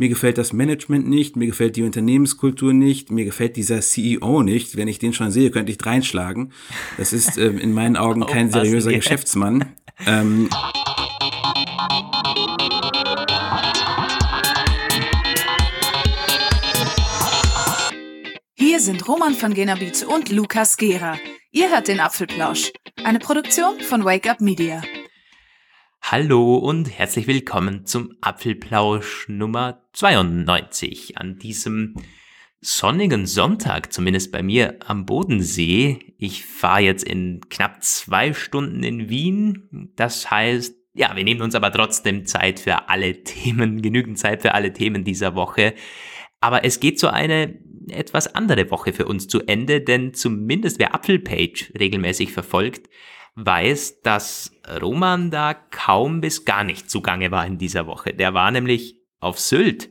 mir gefällt das Management nicht, mir gefällt die Unternehmenskultur nicht, mir gefällt dieser CEO nicht. Wenn ich den schon sehe, könnte ich dreinschlagen. Das ist äh, in meinen Augen kein seriöser Geschäftsmann. Ähm, Hier sind Roman von Genabit und Lukas Gera. Ihr hört den Apfelplausch, eine Produktion von Wake Up Media. Hallo und herzlich willkommen zum Apfelplausch Nummer 92 an diesem sonnigen Sonntag, zumindest bei mir am Bodensee. Ich fahre jetzt in knapp zwei Stunden in Wien. Das heißt, ja, wir nehmen uns aber trotzdem Zeit für alle Themen, genügend Zeit für alle Themen dieser Woche. Aber es geht so eine etwas andere Woche für uns zu Ende, denn zumindest wer Apfelpage regelmäßig verfolgt, weiß, dass Roman da kaum bis gar nicht zugange war in dieser Woche. Der war nämlich auf Sylt,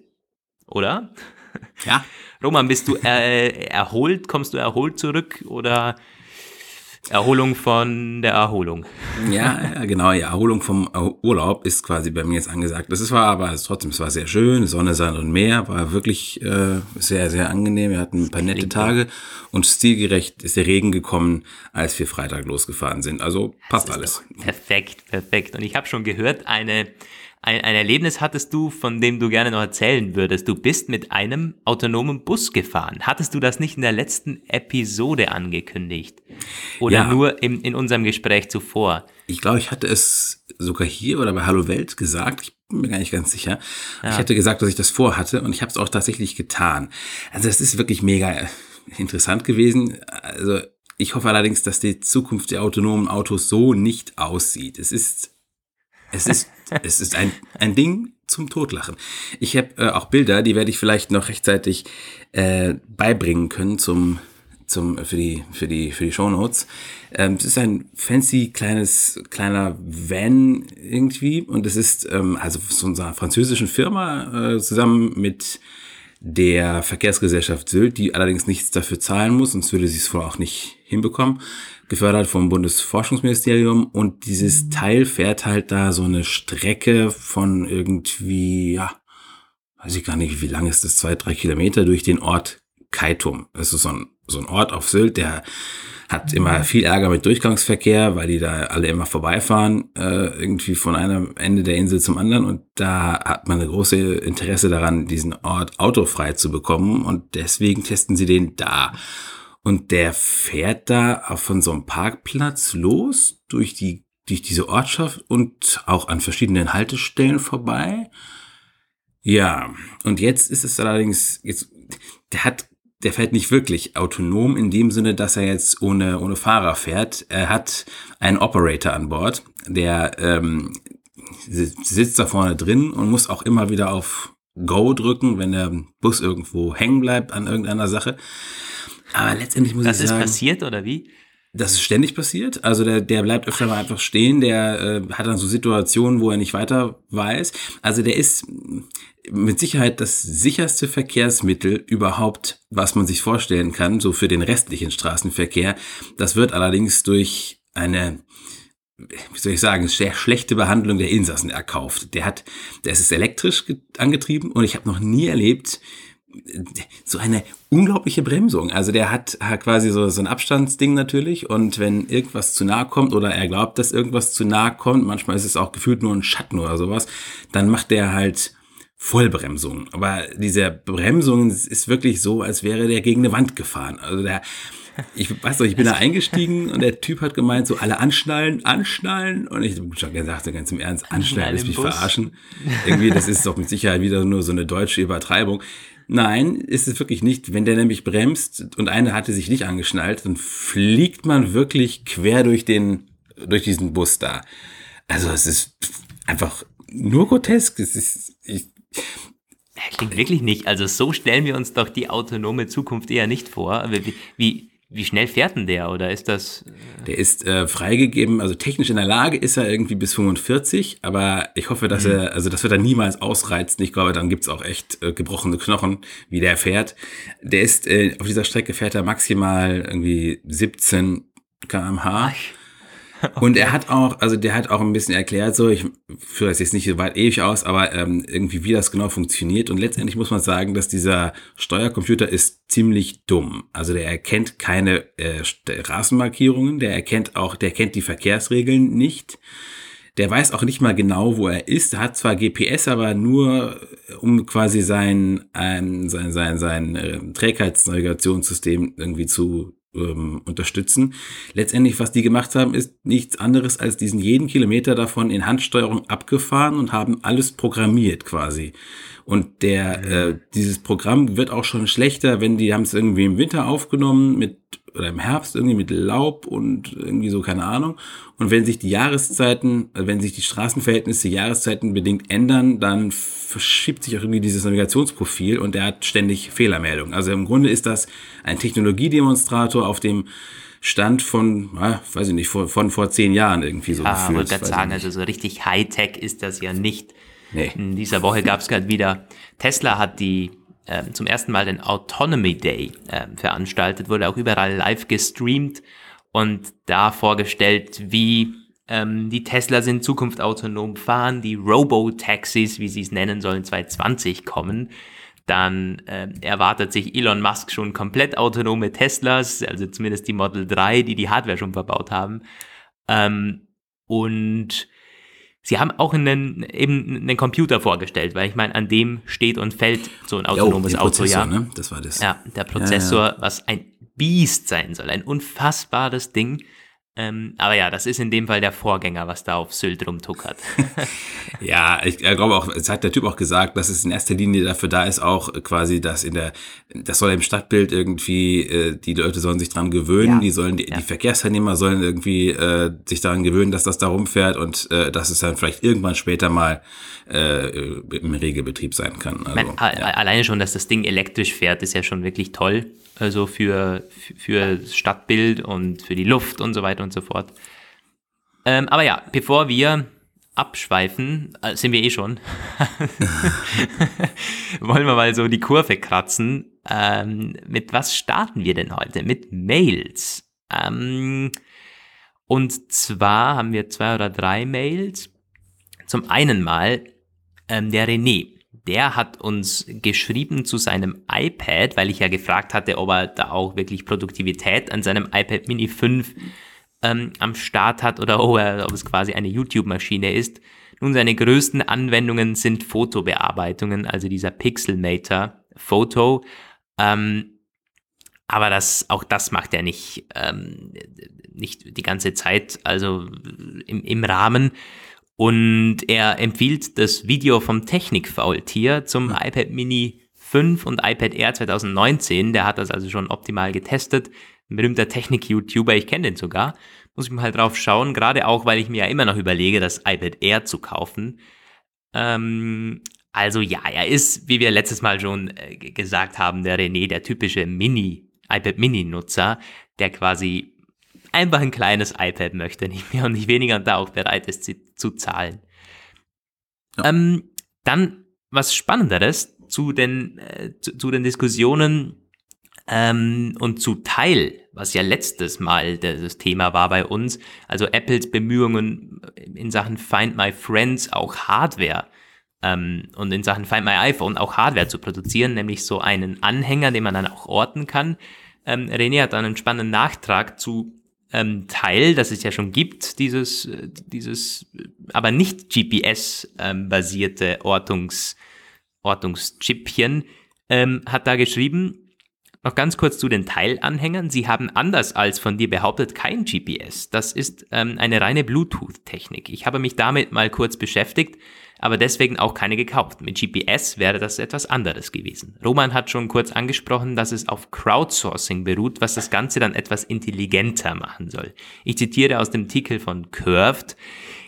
oder? Ja. Roman, bist du äh, erholt? Kommst du erholt zurück oder Erholung von der Erholung. Ja, genau. Die Erholung vom Urlaub ist quasi bei mir jetzt angesagt. Das war aber trotzdem, es war sehr schön. Sonne, Sand und Meer war wirklich äh, sehr, sehr angenehm. Wir hatten ein paar nette Tage und stilgerecht ist der Regen gekommen, als wir Freitag losgefahren sind. Also passt alles. Perfekt, perfekt. Und ich habe schon gehört, eine ein, ein Erlebnis hattest du, von dem du gerne noch erzählen würdest. Du bist mit einem autonomen Bus gefahren. Hattest du das nicht in der letzten Episode angekündigt? Oder ja. nur im, in unserem Gespräch zuvor? Ich glaube, ich hatte es sogar hier oder bei Hallo Welt gesagt. Ich bin mir gar nicht ganz sicher. Ja. Ich hatte gesagt, dass ich das vorhatte und ich habe es auch tatsächlich getan. Also es ist wirklich mega interessant gewesen. Also ich hoffe allerdings, dass die Zukunft der autonomen Autos so nicht aussieht. Es ist es ist, es ist ein, ein Ding zum Totlachen. Ich habe äh, auch Bilder, die werde ich vielleicht noch rechtzeitig äh, beibringen können zum, zum, für die, für die, für die Shownotes. Ähm, es ist ein fancy kleines, kleiner Van irgendwie und es ist ähm, also von unserer französischen Firma äh, zusammen mit der Verkehrsgesellschaft Sylt, die allerdings nichts dafür zahlen muss, sonst würde sie es wohl auch nicht hinbekommen gefördert vom Bundesforschungsministerium und dieses mhm. Teil fährt halt da so eine Strecke von irgendwie, ja, weiß ich gar nicht, wie lang ist das, zwei, drei Kilometer durch den Ort Kaitum. Das ist so ein, so ein Ort auf Sylt, der hat immer mhm. viel Ärger mit Durchgangsverkehr, weil die da alle immer vorbeifahren, äh, irgendwie von einem Ende der Insel zum anderen. Und da hat man eine große Interesse daran, diesen Ort autofrei zu bekommen. Und deswegen testen sie den da. Und der fährt da von so einem Parkplatz los durch die, durch diese Ortschaft und auch an verschiedenen Haltestellen vorbei. Ja, und jetzt ist es allerdings, jetzt, der hat, der fährt nicht wirklich autonom in dem Sinne, dass er jetzt ohne, ohne Fahrer fährt. Er hat einen Operator an Bord, der ähm, sitzt da vorne drin und muss auch immer wieder auf Go drücken, wenn der Bus irgendwo hängen bleibt an irgendeiner Sache. Aber letztendlich muss das ich sagen. Das ist passiert oder wie? Das ist ständig passiert. Also der, der bleibt öfter mal einfach stehen. Der äh, hat dann so Situationen, wo er nicht weiter weiß. Also der ist mit Sicherheit das sicherste Verkehrsmittel überhaupt, was man sich vorstellen kann, so für den restlichen Straßenverkehr. Das wird allerdings durch eine wie soll ich sagen, sehr schlechte Behandlung der Insassen erkauft. Der hat, der ist elektrisch angetrieben und ich habe noch nie erlebt, so eine unglaubliche Bremsung. Also der hat, hat quasi so, so ein Abstandsding natürlich und wenn irgendwas zu nahe kommt oder er glaubt, dass irgendwas zu nahe kommt, manchmal ist es auch gefühlt nur ein Schatten oder sowas, dann macht der halt Vollbremsung. Aber diese Bremsung ist wirklich so, als wäre der gegen eine Wand gefahren. Also der, ich weiß doch, ich bin da eingestiegen und der Typ hat gemeint, so alle anschnallen, anschnallen. Und ich habe schon gesagt, so ganz im Ernst, anschnallen, ist mich Bus. verarschen. Irgendwie, das ist doch mit Sicherheit wieder nur so eine deutsche Übertreibung. Nein, ist es wirklich nicht. Wenn der nämlich bremst und einer hatte sich nicht angeschnallt, dann fliegt man wirklich quer durch den, durch diesen Bus da. Also es ist einfach nur grotesk. Es ist, ich, Klingt wirklich nicht. Also so stellen wir uns doch die autonome Zukunft eher nicht vor. Wie, wie, wie schnell fährt denn der oder ist das? Äh der ist äh, freigegeben, also technisch in der Lage ist er irgendwie bis 45, aber ich hoffe, dass mhm. er, also das wird er niemals ausreizen. Ich glaube, dann gibt's auch echt äh, gebrochene Knochen, wie der fährt. Der ist, äh, auf dieser Strecke fährt er maximal irgendwie 17 kmh. Okay. Und er hat auch, also der hat auch ein bisschen erklärt, so, ich führe das jetzt nicht so weit ewig aus, aber ähm, irgendwie, wie das genau funktioniert. Und letztendlich muss man sagen, dass dieser Steuercomputer ist ziemlich dumm. Also der erkennt keine äh, Straßenmarkierungen, der erkennt auch, der kennt die Verkehrsregeln nicht. Der weiß auch nicht mal genau, wo er ist. Er hat zwar GPS, aber nur, um quasi sein, ein, sein, sein, sein äh, Trägheitsnavigationssystem irgendwie zu ähm, unterstützen. Letztendlich, was die gemacht haben, ist nichts anderes als diesen jeden Kilometer davon in Handsteuerung abgefahren und haben alles programmiert quasi. Und der, äh, dieses Programm wird auch schon schlechter, wenn die haben es irgendwie im Winter aufgenommen mit oder im Herbst irgendwie mit Laub und irgendwie so, keine Ahnung. Und wenn sich die Jahreszeiten, äh, wenn sich die Straßenverhältnisse Jahreszeiten bedingt ändern, dann verschiebt sich auch irgendwie dieses Navigationsprofil und der hat ständig Fehlermeldungen. Also im Grunde ist das ein Technologiedemonstrator auf dem Stand von, ah, weiß ich nicht, von, von vor zehn Jahren irgendwie so. Ja, ah, wollte gerade sagen, also so richtig Hightech ist das ja nicht. Nee. In dieser Woche gab es gerade wieder, Tesla hat die äh, zum ersten Mal den Autonomy Day äh, veranstaltet, wurde auch überall live gestreamt und da vorgestellt, wie ähm, die Teslas in Zukunft autonom fahren, die Robo-Taxis, wie sie es nennen sollen, 2020 kommen. Dann äh, erwartet sich Elon Musk schon komplett autonome Teslas, also zumindest die Model 3, die die Hardware schon verbaut haben. Ähm, und Sie haben auch einen, eben einen Computer vorgestellt, weil ich meine, an dem steht und fällt so ein autonomes jo, Auto, ja. Ne? Das war das. Ja, der Prozessor, ja, ja. was ein Biest sein soll, ein unfassbares Ding. Ähm, aber ja, das ist in dem Fall der Vorgänger, was da auf Sylt rumtuckert. ja, ich glaube auch, es hat der Typ auch gesagt, dass es in erster Linie dafür da ist, auch quasi, dass in der, das soll im Stadtbild irgendwie, äh, die Leute sollen sich dran gewöhnen, ja. die sollen, die, ja. die Verkehrsteilnehmer sollen irgendwie äh, sich daran gewöhnen, dass das da rumfährt und äh, dass es dann vielleicht irgendwann später mal äh, im Regelbetrieb sein kann. Also, mein, ja. Alleine schon, dass das Ding elektrisch fährt, ist ja schon wirklich toll also für, für das Stadtbild und für die Luft und so weiter und so fort. Ähm, aber ja, bevor wir abschweifen, äh, sind wir eh schon, wollen wir mal so die Kurve kratzen. Ähm, mit was starten wir denn heute? Mit Mails. Ähm, und zwar haben wir zwei oder drei Mails. Zum einen mal ähm, der René der hat uns geschrieben zu seinem iPad, weil ich ja gefragt hatte, ob er da auch wirklich Produktivität an seinem iPad Mini 5 ähm, am Start hat oder ob, er, ob es quasi eine YouTube-Maschine ist. Nun, seine größten Anwendungen sind Fotobearbeitungen, also dieser Pixelmator Photo. Ähm, aber das, auch das macht er nicht, ähm, nicht die ganze Zeit, also im, im Rahmen. Und er empfiehlt das Video vom Technikfaultier zum ja. iPad Mini 5 und iPad Air 2019. Der hat das also schon optimal getestet. Ein berühmter Technik-YouTuber, ich kenne den sogar. Muss ich mal halt drauf schauen, gerade auch, weil ich mir ja immer noch überlege, das iPad Air zu kaufen. Ähm, also ja, er ist, wie wir letztes Mal schon äh, gesagt haben, der René, der typische Mini, iPad Mini-Nutzer, der quasi einfach ein kleines iPad möchte, nicht mehr und nicht weniger und da auch bereit ist zu, zu zahlen. Ja. Ähm, dann was Spannenderes zu den, äh, zu, zu, den Diskussionen ähm, und zu Teil, was ja letztes Mal das Thema war bei uns, also Apples Bemühungen in Sachen Find My Friends auch Hardware ähm, und in Sachen Find My iPhone auch Hardware zu produzieren, nämlich so einen Anhänger, den man dann auch orten kann. Ähm, René hat dann einen spannenden Nachtrag zu ähm, Teil, das es ja schon gibt, dieses, äh, dieses aber nicht GPS-basierte ähm, Ortungs, Ortungschipchen, ähm, hat da geschrieben, noch ganz kurz zu den Teilanhängern. Sie haben anders als von dir behauptet kein GPS. Das ist ähm, eine reine Bluetooth-Technik. Ich habe mich damit mal kurz beschäftigt aber deswegen auch keine gekauft. Mit GPS wäre das etwas anderes gewesen. Roman hat schon kurz angesprochen, dass es auf Crowdsourcing beruht, was das Ganze dann etwas intelligenter machen soll. Ich zitiere aus dem Artikel von Curved.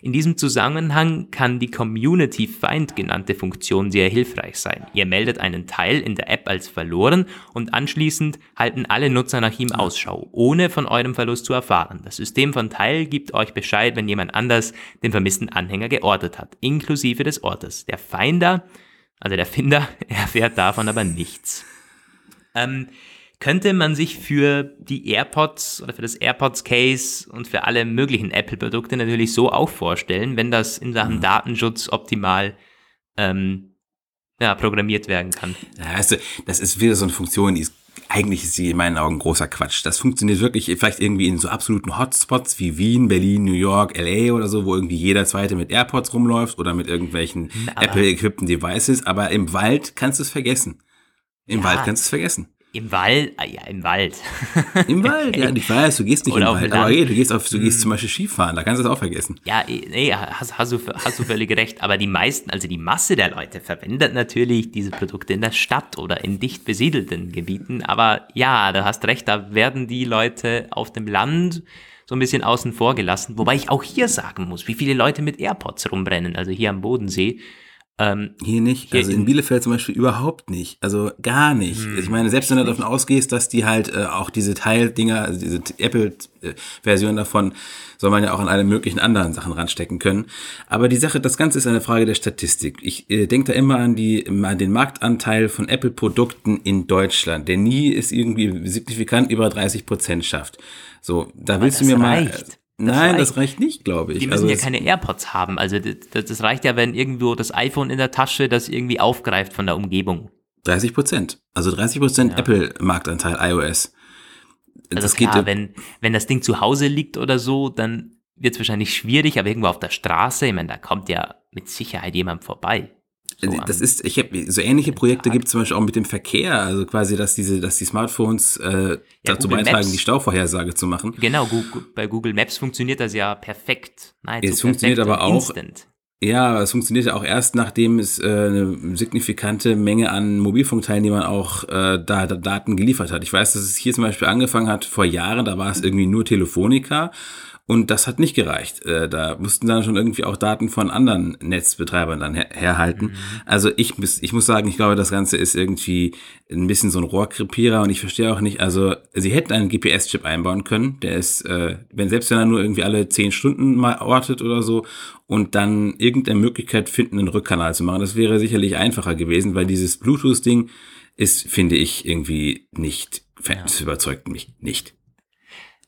In diesem Zusammenhang kann die Community Find genannte Funktion sehr hilfreich sein. Ihr meldet einen Teil in der App als verloren und anschließend halten alle Nutzer nach ihm Ausschau, ohne von eurem Verlust zu erfahren. Das System von Teil gibt euch Bescheid, wenn jemand anders den vermissten Anhänger geortet hat, inklusive des Ortes. Der Finder, also der Finder, erfährt davon aber nichts. Ähm, könnte man sich für die AirPods oder für das AirPods Case und für alle möglichen Apple-Produkte natürlich so auch vorstellen, wenn das in Sachen mhm. Datenschutz optimal ähm, ja, programmiert werden kann. Du, das ist wieder so eine Funktion, die ist eigentlich ist sie in meinen Augen großer Quatsch. Das funktioniert wirklich vielleicht irgendwie in so absoluten Hotspots wie Wien, Berlin, New York, LA oder so, wo irgendwie jeder zweite mit AirPods rumläuft oder mit irgendwelchen Apple-equippten Devices. Aber im Wald kannst du es vergessen. Im ja. Wald kannst du es vergessen. Im Wald, ah ja, im Wald. Im Wald, ja, ich weiß, du gehst nicht Oder im Wald, aber okay, du gehst, auf, du gehst hm. zum Beispiel Skifahren, da kannst du es auch vergessen. Ja, eh, nee, hast, hast, du, hast du völlig recht, aber die meisten, also die Masse der Leute verwendet natürlich diese Produkte in der Stadt oder in dicht besiedelten Gebieten, aber ja, du hast recht, da werden die Leute auf dem Land so ein bisschen außen vor gelassen, wobei ich auch hier sagen muss, wie viele Leute mit AirPods rumbrennen, also hier am Bodensee, ähm, hier nicht. Hier also in, in Bielefeld zum Beispiel überhaupt nicht. Also gar nicht. Hm, ich meine, selbst wenn du davon ausgehst, dass die halt äh, auch diese Teildinger, also diese Apple-Version davon, soll man ja auch an alle möglichen anderen Sachen ranstecken können. Aber die Sache, das Ganze ist eine Frage der Statistik. Ich äh, denke da immer an, die, an den Marktanteil von Apple-Produkten in Deutschland, der nie ist irgendwie signifikant über 30 Prozent schafft. So, da Aber willst du mir reicht. mal Nein, reicht. das reicht nicht, glaube ich. Die müssen also ja keine AirPods haben. Also das, das, reicht ja, wenn irgendwo das iPhone in der Tasche das irgendwie aufgreift von der Umgebung. 30 Prozent. Also 30 Prozent ja. Apple-Marktanteil iOS. Also das klar, geht, wenn, wenn das Ding zu Hause liegt oder so, dann wird es wahrscheinlich schwierig, aber irgendwo auf der Straße, ich meine, da kommt ja mit Sicherheit jemand vorbei. So das ist, ich habe so ähnliche Projekte gibt es zum Beispiel auch mit dem Verkehr, also quasi, dass diese, dass die Smartphones äh, ja, dazu Google beitragen, Maps. die Stauvorhersage zu machen. Genau, bei Google Maps funktioniert das ja perfekt. Nein, es funktioniert aber auch. Instant. Ja, es funktioniert ja auch erst, nachdem es äh, eine signifikante Menge an Mobilfunkteilnehmern auch äh, da, da Daten geliefert hat. Ich weiß, dass es hier zum Beispiel angefangen hat vor Jahren, da war es irgendwie nur Telefonica und das hat nicht gereicht. Äh, da mussten dann schon irgendwie auch Daten von anderen Netzbetreibern dann her herhalten. Mhm. Also ich muss, ich muss sagen, ich glaube, das Ganze ist irgendwie ein bisschen so ein Rohrkrepierer und ich verstehe auch nicht, also sie hätten einen GPS-Chip einbauen können, der ist, äh, wenn selbst wenn er nur irgendwie alle zehn Stunden mal ortet oder so und dann irgendeine Möglichkeit finden, einen Rückkanal zu machen. Das wäre sicherlich einfacher gewesen, weil dieses Bluetooth-Ding ist, finde ich, irgendwie nicht, ja. überzeugt mich nicht.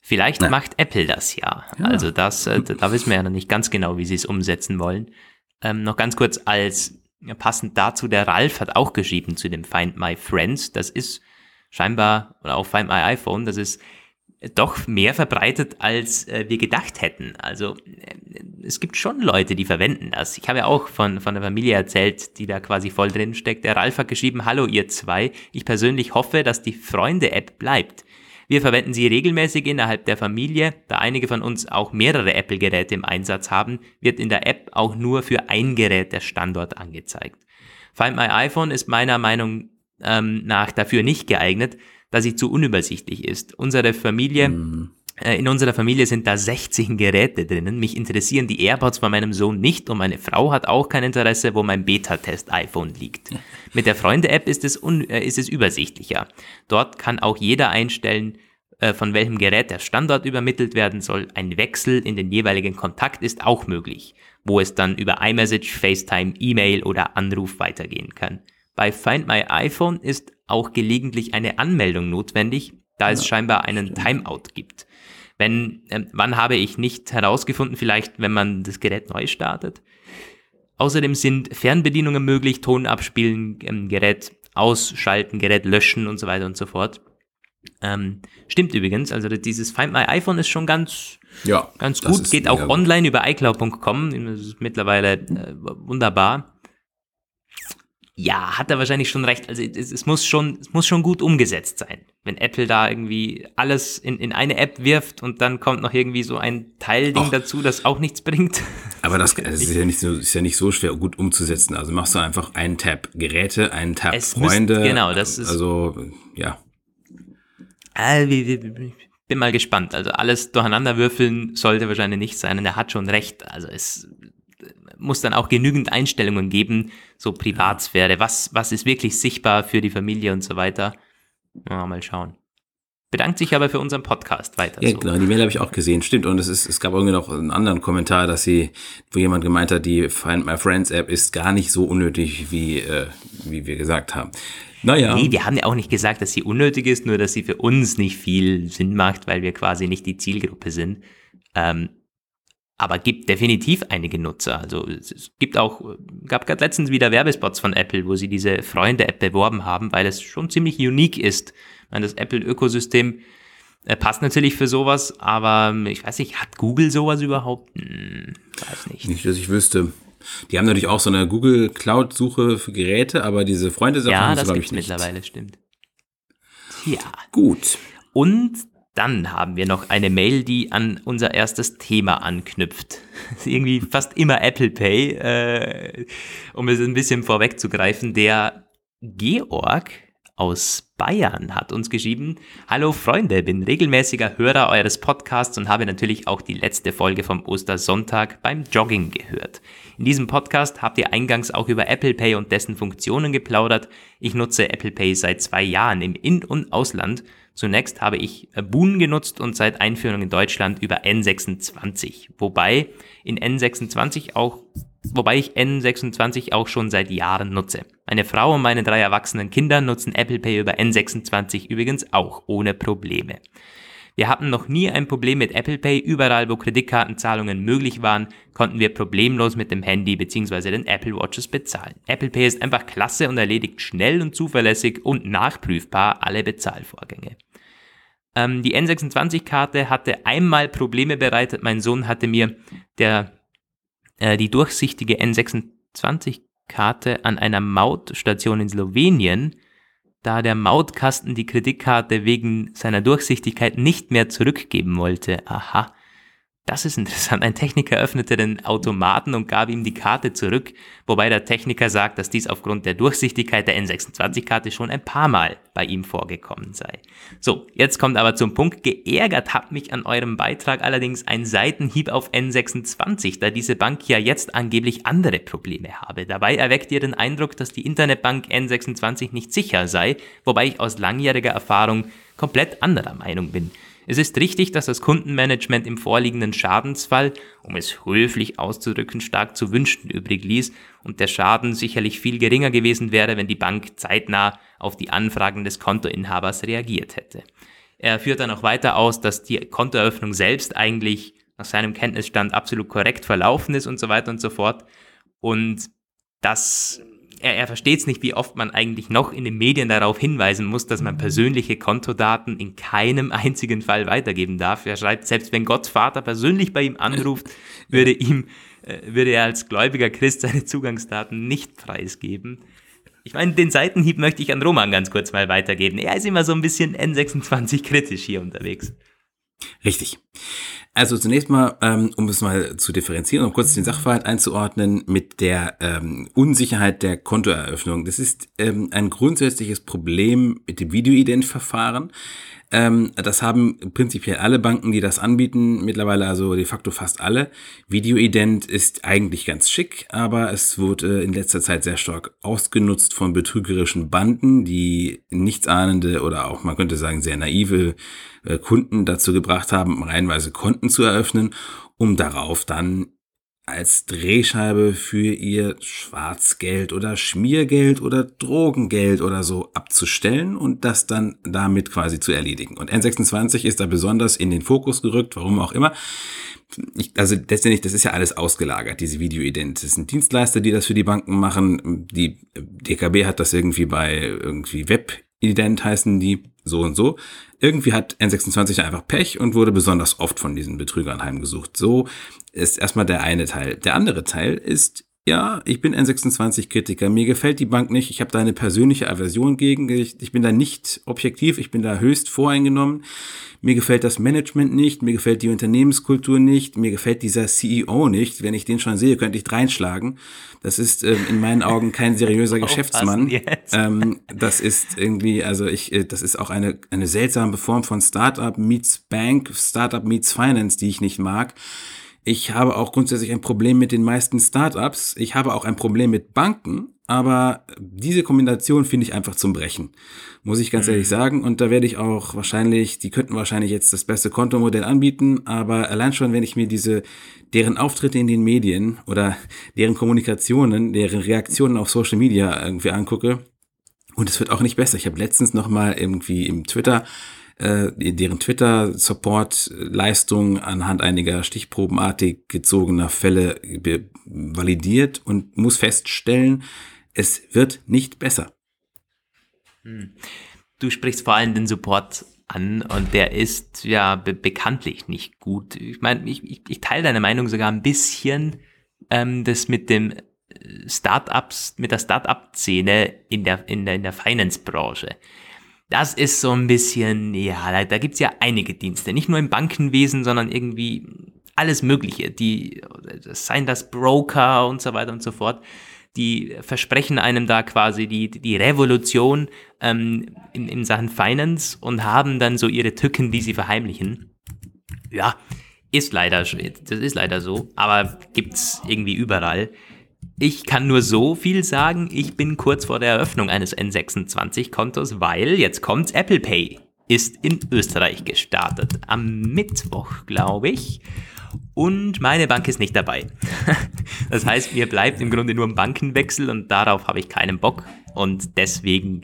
Vielleicht Na. macht Apple das ja. ja. Also das, äh, da wissen wir ja noch nicht ganz genau, wie sie es umsetzen wollen. Ähm, noch ganz kurz als ja, passend dazu, der Ralf hat auch geschrieben zu dem Find My Friends. Das ist scheinbar, oder auch Find My iPhone, das ist doch mehr verbreitet, als äh, wir gedacht hätten. Also äh, es gibt schon Leute, die verwenden das. Ich habe ja auch von, von der Familie erzählt, die da quasi voll drin steckt. Der Ralf hat geschrieben, hallo ihr zwei, ich persönlich hoffe, dass die Freunde-App bleibt. Wir verwenden sie regelmäßig innerhalb der Familie, da einige von uns auch mehrere Apple-Geräte im Einsatz haben, wird in der App auch nur für ein Gerät der Standort angezeigt. Find My iPhone ist meiner Meinung ähm, nach dafür nicht geeignet, da sie zu unübersichtlich ist. Unsere Familie mhm. Äh, in unserer Familie sind da 60 Geräte drinnen. Mich interessieren die AirPods von meinem Sohn nicht und meine Frau hat auch kein Interesse, wo mein Beta-Test-iPhone liegt. Mit der Freunde-App ist, es äh, ist es übersichtlicher. Dort kann auch jeder einstellen, äh, von welchem Gerät der Standort übermittelt werden soll. Ein Wechsel in den jeweiligen Kontakt ist auch möglich, wo es dann über iMessage, FaceTime, E-Mail oder Anruf weitergehen kann. Bei Find My iPhone ist auch gelegentlich eine Anmeldung notwendig, da es scheinbar einen Timeout gibt. Wenn, äh, wann habe ich nicht herausgefunden, vielleicht wenn man das Gerät neu startet. Außerdem sind Fernbedienungen möglich, Ton abspielen, ähm, Gerät ausschalten, Gerät löschen und so weiter und so fort. Ähm, stimmt übrigens, also dieses Find My iPhone ist schon ganz, ja, ganz gut, geht auch online über iCloud.com, das ist mittlerweile äh, wunderbar. Ja, hat er wahrscheinlich schon recht. Also es, es, muss schon, es muss schon gut umgesetzt sein. Wenn Apple da irgendwie alles in, in eine App wirft und dann kommt noch irgendwie so ein Teilding Och. dazu, das auch nichts bringt. Aber das, das ist, ja nicht so, ist ja nicht so schwer gut umzusetzen. Also machst du einfach einen Tab Geräte, einen Tab es Freunde. Müsst, genau, das ist. Also, ja. Äh, bin mal gespannt. Also alles durcheinander würfeln sollte wahrscheinlich nicht sein. Und er hat schon recht. Also es muss dann auch genügend Einstellungen geben, so Privatsphäre, was, was ist wirklich sichtbar für die Familie und so weiter. Ja, mal schauen. bedankt sich aber für unseren Podcast weiter. Ja, so. genau, die Mail habe ich auch gesehen, stimmt. Und es, ist, es gab irgendwie noch einen anderen Kommentar, dass sie, wo jemand gemeint hat, die Find My Friends App ist gar nicht so unnötig, wie, äh, wie wir gesagt haben. Naja. Nee, wir haben ja auch nicht gesagt, dass sie unnötig ist, nur dass sie für uns nicht viel Sinn macht, weil wir quasi nicht die Zielgruppe sind. Ähm, aber gibt definitiv einige Nutzer. Also es gibt auch, gab gerade letztens wieder Werbespots von Apple, wo sie diese Freunde-App beworben haben, weil es schon ziemlich unique ist. meine, das Apple-Ökosystem äh, passt natürlich für sowas, aber ich weiß nicht, hat Google sowas überhaupt? Hm, weiß nicht. Nicht, dass ich wüsste. Die haben natürlich auch so eine Google Cloud-Suche für Geräte, aber diese Freunde-Sachen ja, das glaube ich nicht. mittlerweile, stimmt. Ja. Gut. Und dann haben wir noch eine Mail, die an unser erstes Thema anknüpft. irgendwie fast immer Apple Pay, äh, um es ein bisschen vorwegzugreifen. Der Georg aus Bayern hat uns geschrieben, Hallo Freunde, bin regelmäßiger Hörer eures Podcasts und habe natürlich auch die letzte Folge vom Ostersonntag beim Jogging gehört. In diesem Podcast habt ihr eingangs auch über Apple Pay und dessen Funktionen geplaudert. Ich nutze Apple Pay seit zwei Jahren im In- und Ausland Zunächst habe ich Boon genutzt und seit Einführung in Deutschland über N26, wobei in N26 auch wobei ich N26 auch schon seit Jahren nutze. Meine Frau und meine drei erwachsenen Kinder nutzen Apple Pay über N26 übrigens auch ohne Probleme. Wir hatten noch nie ein Problem mit Apple Pay. Überall, wo Kreditkartenzahlungen möglich waren, konnten wir problemlos mit dem Handy bzw. den Apple Watches bezahlen. Apple Pay ist einfach klasse und erledigt schnell und zuverlässig und nachprüfbar alle Bezahlvorgänge. Ähm, die N26-Karte hatte einmal Probleme bereitet. Mein Sohn hatte mir der, äh, die durchsichtige N26-Karte an einer Mautstation in Slowenien da der Mautkasten die Kreditkarte wegen seiner Durchsichtigkeit nicht mehr zurückgeben wollte. Aha. Das ist interessant. Ein Techniker öffnete den Automaten und gab ihm die Karte zurück, wobei der Techniker sagt, dass dies aufgrund der Durchsichtigkeit der N26-Karte schon ein paar Mal bei ihm vorgekommen sei. So, jetzt kommt aber zum Punkt. Geärgert hat mich an eurem Beitrag allerdings ein Seitenhieb auf N26, da diese Bank ja jetzt angeblich andere Probleme habe. Dabei erweckt ihr den Eindruck, dass die Internetbank N26 nicht sicher sei, wobei ich aus langjähriger Erfahrung komplett anderer Meinung bin. Es ist richtig, dass das Kundenmanagement im vorliegenden Schadensfall, um es höflich auszudrücken, stark zu wünschen übrig ließ und der Schaden sicherlich viel geringer gewesen wäre, wenn die Bank zeitnah auf die Anfragen des Kontoinhabers reagiert hätte. Er führt dann auch weiter aus, dass die Kontoeröffnung selbst eigentlich nach seinem Kenntnisstand absolut korrekt verlaufen ist und so weiter und so fort. Und das er, er versteht es nicht, wie oft man eigentlich noch in den Medien darauf hinweisen muss, dass man persönliche Kontodaten in keinem einzigen Fall weitergeben darf. Er schreibt, selbst wenn Gott Vater persönlich bei ihm anruft, würde ihm, äh, würde er als gläubiger Christ seine Zugangsdaten nicht preisgeben. Ich meine, den Seitenhieb möchte ich an Roman ganz kurz mal weitergeben. Er ist immer so ein bisschen N26 kritisch hier unterwegs. Richtig. Also zunächst mal, ähm, um es mal zu differenzieren, um kurz den Sachverhalt einzuordnen mit der ähm, Unsicherheit der Kontoeröffnung. Das ist ähm, ein grundsätzliches Problem mit dem Videoident-Verfahren. Ähm, das haben prinzipiell alle Banken, die das anbieten, mittlerweile also de facto fast alle. Videoident ist eigentlich ganz schick, aber es wurde in letzter Zeit sehr stark ausgenutzt von betrügerischen Banden, die nichtsahnende oder auch, man könnte sagen, sehr naive äh, Kunden dazu gebracht haben, reihenweise Konten zu eröffnen, um darauf dann als Drehscheibe für ihr Schwarzgeld oder Schmiergeld oder Drogengeld oder so abzustellen und das dann damit quasi zu erledigen. Und N26 ist da besonders in den Fokus gerückt, warum auch immer. Ich, also letztendlich, das ist ja alles ausgelagert, diese Videoident. Das sind Dienstleister, die das für die Banken machen. Die DKB hat das irgendwie bei irgendwie Webident heißen die so und so. Irgendwie hat N26 einfach Pech und wurde besonders oft von diesen Betrügern heimgesucht. So ist erstmal der eine Teil. Der andere Teil ist, ja, ich bin N26-Kritiker. Mir gefällt die Bank nicht. Ich habe da eine persönliche Aversion gegen. Ich, ich bin da nicht objektiv. Ich bin da höchst voreingenommen. Mir gefällt das Management nicht. Mir gefällt die Unternehmenskultur nicht. Mir gefällt dieser CEO nicht. Wenn ich den schon sehe, könnte ich reinschlagen. Das ist ähm, in meinen Augen kein seriöser Geschäftsmann. Ähm, das ist irgendwie, also ich, äh, das ist auch eine, eine seltsame Form von Startup meets Bank, Startup meets Finance, die ich nicht mag. Ich habe auch grundsätzlich ein Problem mit den meisten Startups. Ich habe auch ein Problem mit Banken. aber diese Kombination finde ich einfach zum Brechen, muss ich ganz mhm. ehrlich sagen. Und da werde ich auch wahrscheinlich, die könnten wahrscheinlich jetzt das beste Kontomodell anbieten, aber allein schon, wenn ich mir diese, deren Auftritte in den Medien oder deren Kommunikationen, deren Reaktionen auf Social Media irgendwie angucke, und es wird auch nicht besser. Ich habe letztens noch mal irgendwie im Twitter äh, deren Twitter-Support-Leistung anhand einiger stichprobenartig gezogener Fälle validiert und muss feststellen, es wird nicht besser. Hm. Du sprichst vor allem den Support an und der ist ja be bekanntlich nicht gut. Ich meine, ich, ich, ich teile deine Meinung sogar ein bisschen, ähm, das mit dem äh, Startups, mit der Startup-Szene in der, in der, in der Finance-Branche. Das ist so ein bisschen, ja, da, da gibt's ja einige Dienste, nicht nur im Bankenwesen, sondern irgendwie alles Mögliche, die, seien das Broker und so weiter und so fort, die versprechen einem da quasi die, die Revolution ähm, in, in Sachen Finance und haben dann so ihre Tücken, die sie verheimlichen. Ja, ist leider, das ist leider so, aber gibt's irgendwie überall. Ich kann nur so viel sagen, ich bin kurz vor der Eröffnung eines N26-Kontos, weil jetzt kommt Apple Pay. Ist in Österreich gestartet. Am Mittwoch, glaube ich. Und meine Bank ist nicht dabei. das heißt, mir bleibt im Grunde nur ein Bankenwechsel und darauf habe ich keinen Bock. Und deswegen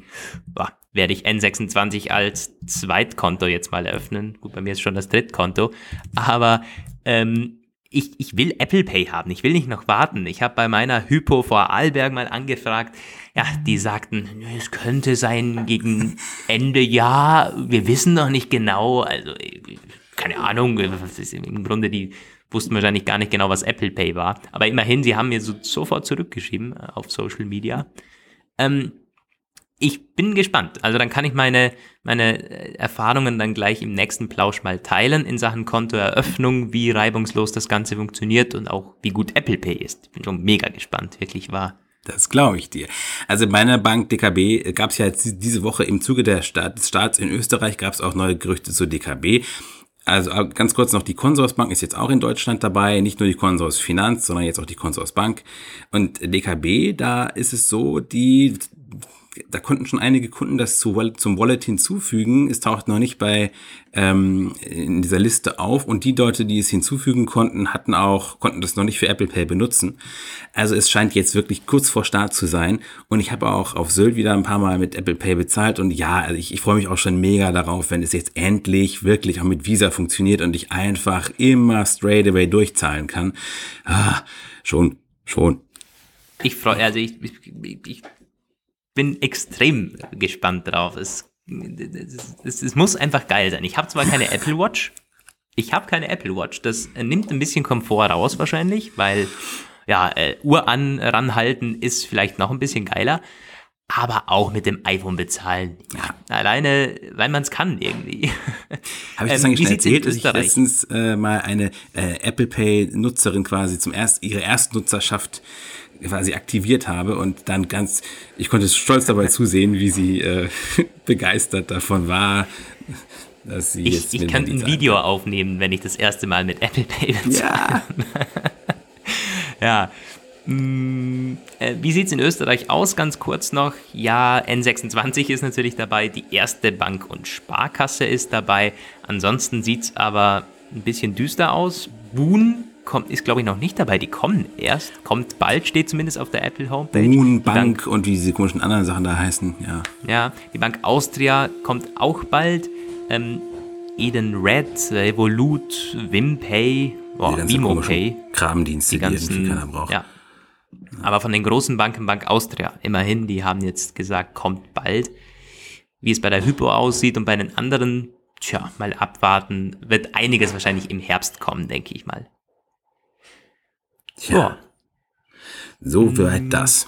boah, werde ich N26 als Zweitkonto jetzt mal eröffnen. Gut, bei mir ist schon das Drittkonto. Aber ähm, ich, ich will Apple Pay haben, ich will nicht noch warten. Ich habe bei meiner Hypo vor Arlberg mal angefragt, ja, die sagten, es könnte sein gegen Ende Jahr, wir wissen noch nicht genau, also keine Ahnung, im Grunde die wussten wahrscheinlich gar nicht genau, was Apple Pay war. Aber immerhin, sie haben mir so, sofort zurückgeschrieben auf Social Media. Ähm, ich bin gespannt. Also dann kann ich meine, meine äh, Erfahrungen dann gleich im nächsten Plausch mal teilen in Sachen Kontoeröffnung, wie reibungslos das Ganze funktioniert und auch wie gut Apple Pay ist. Ich bin schon mega gespannt, wirklich wahr. Das glaube ich dir. Also in meiner Bank DKB gab es ja jetzt diese Woche im Zuge der Staat, des Staats in Österreich gab es auch neue Gerüchte zur DKB. Also äh, ganz kurz noch, die Consorsbank ist jetzt auch in Deutschland dabei, nicht nur die Consors Finanz, sondern jetzt auch die Consorsbank. Und DKB, da ist es so, die da konnten schon einige Kunden das zu, zum Wallet hinzufügen. Es taucht noch nicht bei ähm, in dieser Liste auf und die Leute, die es hinzufügen konnten, hatten auch konnten das noch nicht für Apple Pay benutzen. Also es scheint jetzt wirklich kurz vor Start zu sein und ich habe auch auf Sylt wieder ein paar Mal mit Apple Pay bezahlt und ja, also ich, ich freue mich auch schon mega darauf, wenn es jetzt endlich wirklich auch mit Visa funktioniert und ich einfach immer straight away durchzahlen kann. Ah, schon, schon. Ich freue, also ich, ich, ich bin extrem gespannt drauf. Es, es, es muss einfach geil sein. Ich habe zwar keine Apple Watch, ich habe keine Apple Watch. Das nimmt ein bisschen Komfort raus wahrscheinlich, weil ja, äh, Uhr an, ranhalten ist vielleicht noch ein bisschen geiler. Aber auch mit dem iPhone bezahlen. Ja, alleine, weil man es kann irgendwie. Habe ich das ähm, eigentlich schon erzählt, dass ich letztens äh, mal eine äh, Apple Pay Nutzerin quasi zum ersten, ihre Erstnutzerschaft quasi aktiviert habe und dann ganz, ich konnte stolz dabei zusehen, wie sie äh, begeistert davon war, dass sie ich, jetzt. Ich kann ein Video kann. aufnehmen, wenn ich das erste Mal mit Apple Pay bezahle. Ja. ja. Hm, äh, wie sieht's in Österreich aus? Ganz kurz noch. Ja, N26 ist natürlich dabei, die erste Bank und Sparkasse ist dabei. Ansonsten sieht's aber ein bisschen düster aus. Boon kommt, ist glaube ich noch nicht dabei. Die kommen erst. Kommt bald, steht zumindest auf der Apple Homepage. Moon Bank, und wie diese komischen anderen Sachen da heißen, ja. Ja, die Bank Austria kommt auch bald. Ähm, Eden Red, Revolut, Wimpay, oh, VimoPay. Kramdienste, die, ganzen, die irgendwie keiner braucht. Ja. Aber von den großen Banken, Bank Austria, immerhin, die haben jetzt gesagt, kommt bald. Wie es bei der Hypo aussieht und bei den anderen, tja, mal abwarten, wird einiges wahrscheinlich im Herbst kommen, denke ich mal. Tja. Ja. So weit hm. das.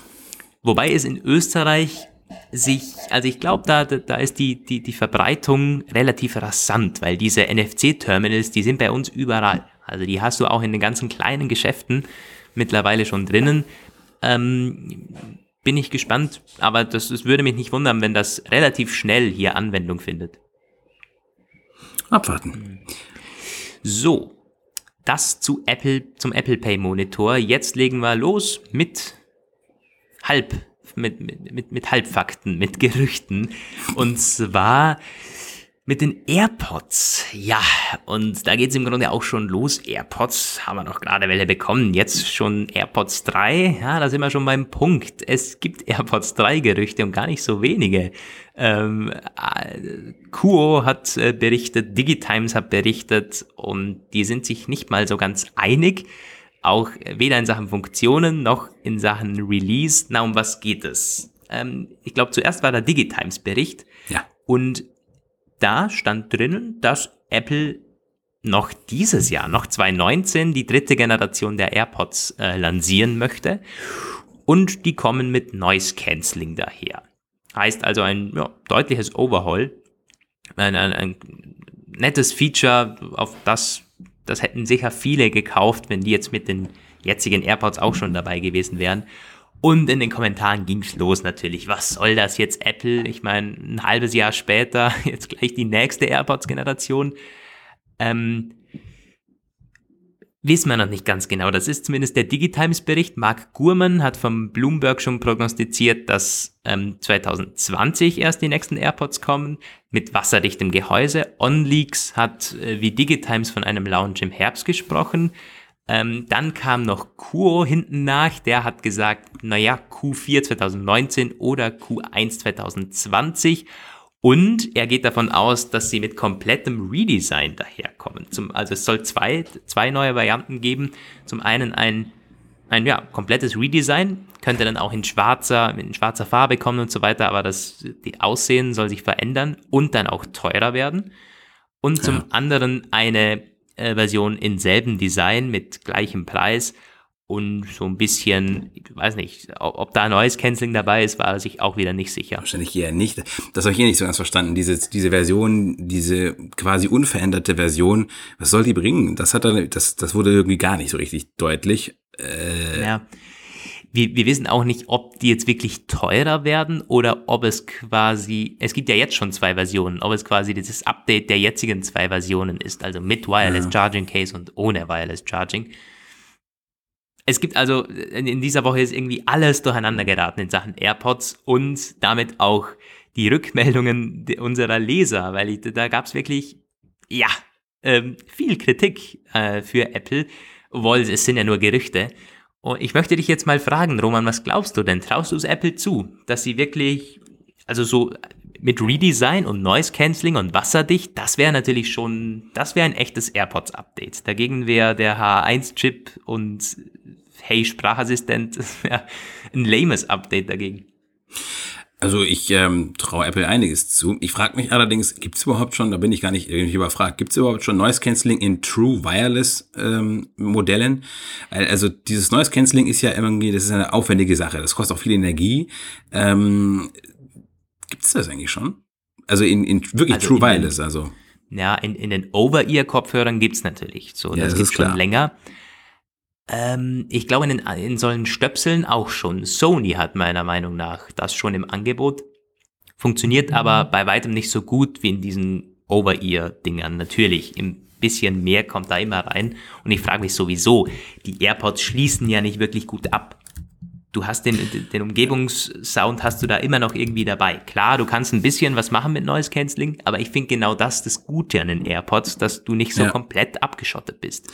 Wobei es in Österreich sich, also ich glaube, da, da ist die, die, die Verbreitung relativ rasant, weil diese NFC-Terminals, die sind bei uns überall. Also die hast du auch in den ganzen kleinen Geschäften mittlerweile schon drinnen. Ähm, bin ich gespannt, aber das, das würde mich nicht wundern, wenn das relativ schnell hier Anwendung findet. Abwarten. So, das zu Apple, zum Apple Pay Monitor. Jetzt legen wir los mit halb mit, mit, mit Halbfakten, mit Gerüchten. Und zwar mit den AirPods. Ja, und da geht's im Grunde auch schon los. AirPods haben wir noch gerade welche bekommen. Jetzt schon AirPods 3. Ja, da sind wir schon beim Punkt. Es gibt AirPods 3 Gerüchte und gar nicht so wenige. Ähm, Kuo äh, hat äh, berichtet, Digitimes hat berichtet und die sind sich nicht mal so ganz einig. Auch weder in Sachen Funktionen noch in Sachen Release. Na, um was geht es? Ähm, ich glaube, zuerst war der Digitimes Bericht. Ja. Und da stand drinnen, dass Apple noch dieses Jahr, noch 2019, die dritte Generation der AirPods äh, lancieren möchte. Und die kommen mit Noise Cancelling daher. Heißt also ein ja, deutliches Overhaul. Ein, ein, ein nettes Feature, auf das, das hätten sicher viele gekauft, wenn die jetzt mit den jetzigen AirPods auch schon dabei gewesen wären. Und in den Kommentaren ging's los natürlich. Was soll das jetzt Apple? Ich meine, ein halbes Jahr später, jetzt gleich die nächste AirPods-Generation. Ähm, wissen wir noch nicht ganz genau. Das ist zumindest der Digitimes-Bericht. Mark Gurman hat vom Bloomberg schon prognostiziert, dass ähm, 2020 erst die nächsten AirPods kommen mit wasserdichtem Gehäuse. OnLeaks hat äh, wie Digitimes von einem Launch im Herbst gesprochen. Ähm, dann kam noch Kuo hinten nach, der hat gesagt, naja, Q4 2019 oder Q1 2020. Und er geht davon aus, dass sie mit komplettem Redesign daherkommen. Zum, also es soll zwei, zwei neue Varianten geben. Zum einen ein, ein ja, komplettes Redesign, könnte dann auch in schwarzer, in schwarzer Farbe kommen und so weiter, aber das die Aussehen soll sich verändern und dann auch teurer werden. Und zum ja. anderen eine Version in selben Design mit gleichem Preis und so ein bisschen, ich weiß nicht, ob da neues Canceling dabei ist, war sich auch wieder nicht sicher. Wahrscheinlich eher nicht. Das habe ich hier nicht so ganz verstanden. Diese, diese Version, diese quasi unveränderte Version, was soll die bringen? Das hat er, das, das wurde irgendwie gar nicht so richtig deutlich. Äh, ja wir, wir wissen auch nicht, ob die jetzt wirklich teurer werden oder ob es quasi, es gibt ja jetzt schon zwei Versionen, ob es quasi dieses Update der jetzigen zwei Versionen ist, also mit Wireless ja. Charging Case und ohne Wireless Charging. Es gibt also, in dieser Woche ist irgendwie alles durcheinander geraten in Sachen AirPods und damit auch die Rückmeldungen unserer Leser, weil ich, da gab es wirklich, ja, ähm, viel Kritik äh, für Apple, obwohl es sind ja nur Gerüchte. Und ich möchte dich jetzt mal fragen, Roman, was glaubst du denn? Traust du es Apple zu, dass sie wirklich, also so mit Redesign und Noise Cancelling und wasserdicht, das wäre natürlich schon, das wäre ein echtes AirPods-Update. Dagegen wäre der H1-Chip und Hey Sprachassistent ein lames Update dagegen. Also ich ähm, traue Apple einiges zu. Ich frage mich allerdings, gibt es überhaupt schon, da bin ich gar nicht irgendwie überfragt, gibt es überhaupt schon Noise Cancelling in True Wireless ähm, Modellen? Also dieses Noise Cancelling ist ja irgendwie, das ist eine aufwendige Sache, das kostet auch viel Energie. Ähm, gibt es das eigentlich schon? Also in, in wirklich also True in Wireless, den, also. Ja, in, in den Over-Ear-Kopfhörern gibt's natürlich. So, ja, das, das gibt's schon länger. Ähm, ich glaube, in, in solchen Stöpseln auch schon. Sony hat meiner Meinung nach das schon im Angebot. Funktioniert mhm. aber bei weitem nicht so gut wie in diesen Over-Ear-Dingern. Natürlich, ein bisschen mehr kommt da immer rein. Und ich frage mich sowieso, die AirPods schließen ja nicht wirklich gut ab du hast den, den Umgebungssound hast du da immer noch irgendwie dabei. Klar, du kannst ein bisschen was machen mit Noise Cancelling, aber ich finde genau das das Gute an den AirPods, dass du nicht so ja. komplett abgeschottet bist.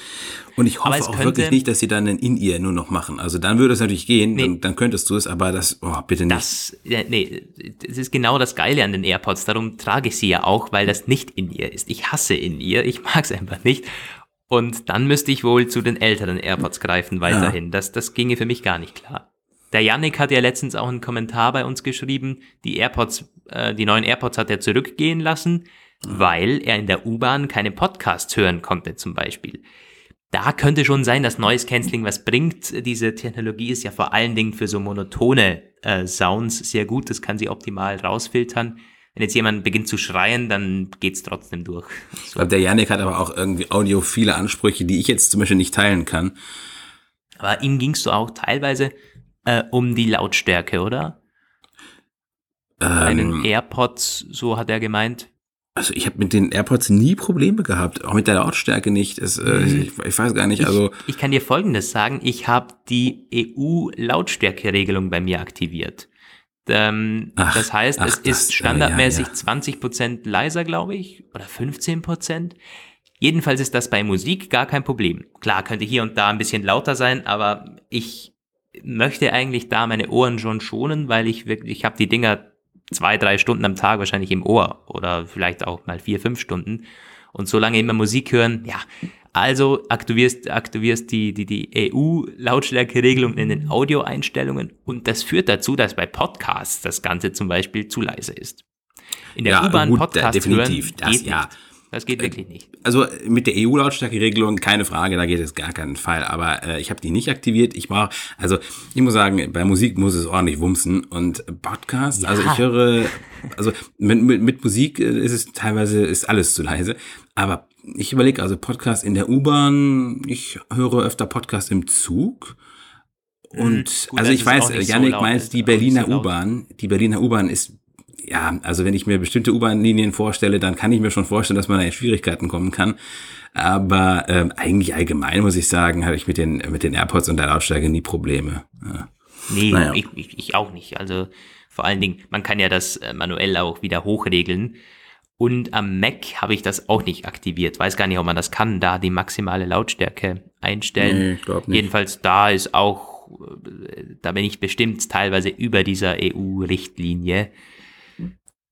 Und ich hoffe auch könnte, wirklich nicht, dass sie dann ein In-Ear nur noch machen. Also dann würde es natürlich gehen, nee, dann, dann, könntest du es, aber das, oh, bitte nicht. Das, nee, das ist genau das Geile an den AirPods, darum trage ich sie ja auch, weil das nicht In-Ear ist. Ich hasse In-Ear, ich mag es einfach nicht. Und dann müsste ich wohl zu den älteren AirPods greifen weiterhin. Ja. Das, das ginge für mich gar nicht klar. Der Yannick hat ja letztens auch einen Kommentar bei uns geschrieben, die AirPods, äh, die neuen AirPods hat er zurückgehen lassen, weil er in der U-Bahn keine Podcasts hören konnte zum Beispiel. Da könnte schon sein, dass Noise Cancelling was bringt. Diese Technologie ist ja vor allen Dingen für so monotone äh, Sounds sehr gut. Das kann sie optimal rausfiltern. Wenn jetzt jemand beginnt zu schreien, dann geht's trotzdem durch. So. Ich glaube, der Yannick hat aber auch irgendwie audiophile Ansprüche, die ich jetzt zum Beispiel nicht teilen kann. Aber ihm gingst du auch teilweise äh, um die Lautstärke, oder? Ähm, Bei den AirPods, so hat er gemeint. Also ich habe mit den AirPods nie Probleme gehabt, auch mit der Lautstärke nicht. Es, äh, mhm. ich, ich, weiß gar nicht. Also ich, kann dir Folgendes sagen: Ich habe die EU-Lautstärkeregelung bei mir aktiviert. Ähm, ach, das heißt, ach, es das, ist standardmäßig äh, ja, ja. 20% leiser, glaube ich, oder 15%. Jedenfalls ist das bei Musik gar kein Problem. Klar, könnte hier und da ein bisschen lauter sein, aber ich möchte eigentlich da meine Ohren schon schonen, weil ich wirklich, ich habe die Dinger zwei, drei Stunden am Tag wahrscheinlich im Ohr oder vielleicht auch mal vier, fünf Stunden. Und so lange immer Musik hören, ja, also aktivierst, aktivierst die, die, die EU-Lautstärkeregelung in den Audioeinstellungen und das führt dazu, dass bei Podcasts das Ganze zum Beispiel zu leise ist. In der ja, U-Bahn Podcast definitiv, hören das, ja. Nicht. Das geht wirklich nicht. Also mit der EU-Lautstärkeregelung keine Frage, da geht es gar keinen Fall. Aber äh, ich habe die nicht aktiviert. Ich war, also ich muss sagen, bei Musik muss es ordentlich wumsen und Podcast. Ja. Also ich höre, also mit, mit, mit Musik ist es teilweise ist alles zu leise. Aber ich überlege also Podcast in der U-Bahn. Ich höre öfter Podcast im Zug. Mhm. Und Gut, also ich weiß, Janik so meint die Berliner U-Bahn. Die Berliner U-Bahn ist ja, also wenn ich mir bestimmte U-Bahn-Linien vorstelle, dann kann ich mir schon vorstellen, dass man da in Schwierigkeiten kommen kann. Aber ähm, eigentlich allgemein muss ich sagen, habe ich mit den, mit den AirPods und der Lautstärke nie Probleme. Ja. Nee, naja. ich, ich, ich auch nicht. Also vor allen Dingen, man kann ja das äh, manuell auch wieder hochregeln. Und am Mac habe ich das auch nicht aktiviert. Weiß gar nicht, ob man das kann, da die maximale Lautstärke einstellen. Nee, ich glaub nicht. Jedenfalls da ist auch, äh, da bin ich bestimmt teilweise über dieser EU-Richtlinie.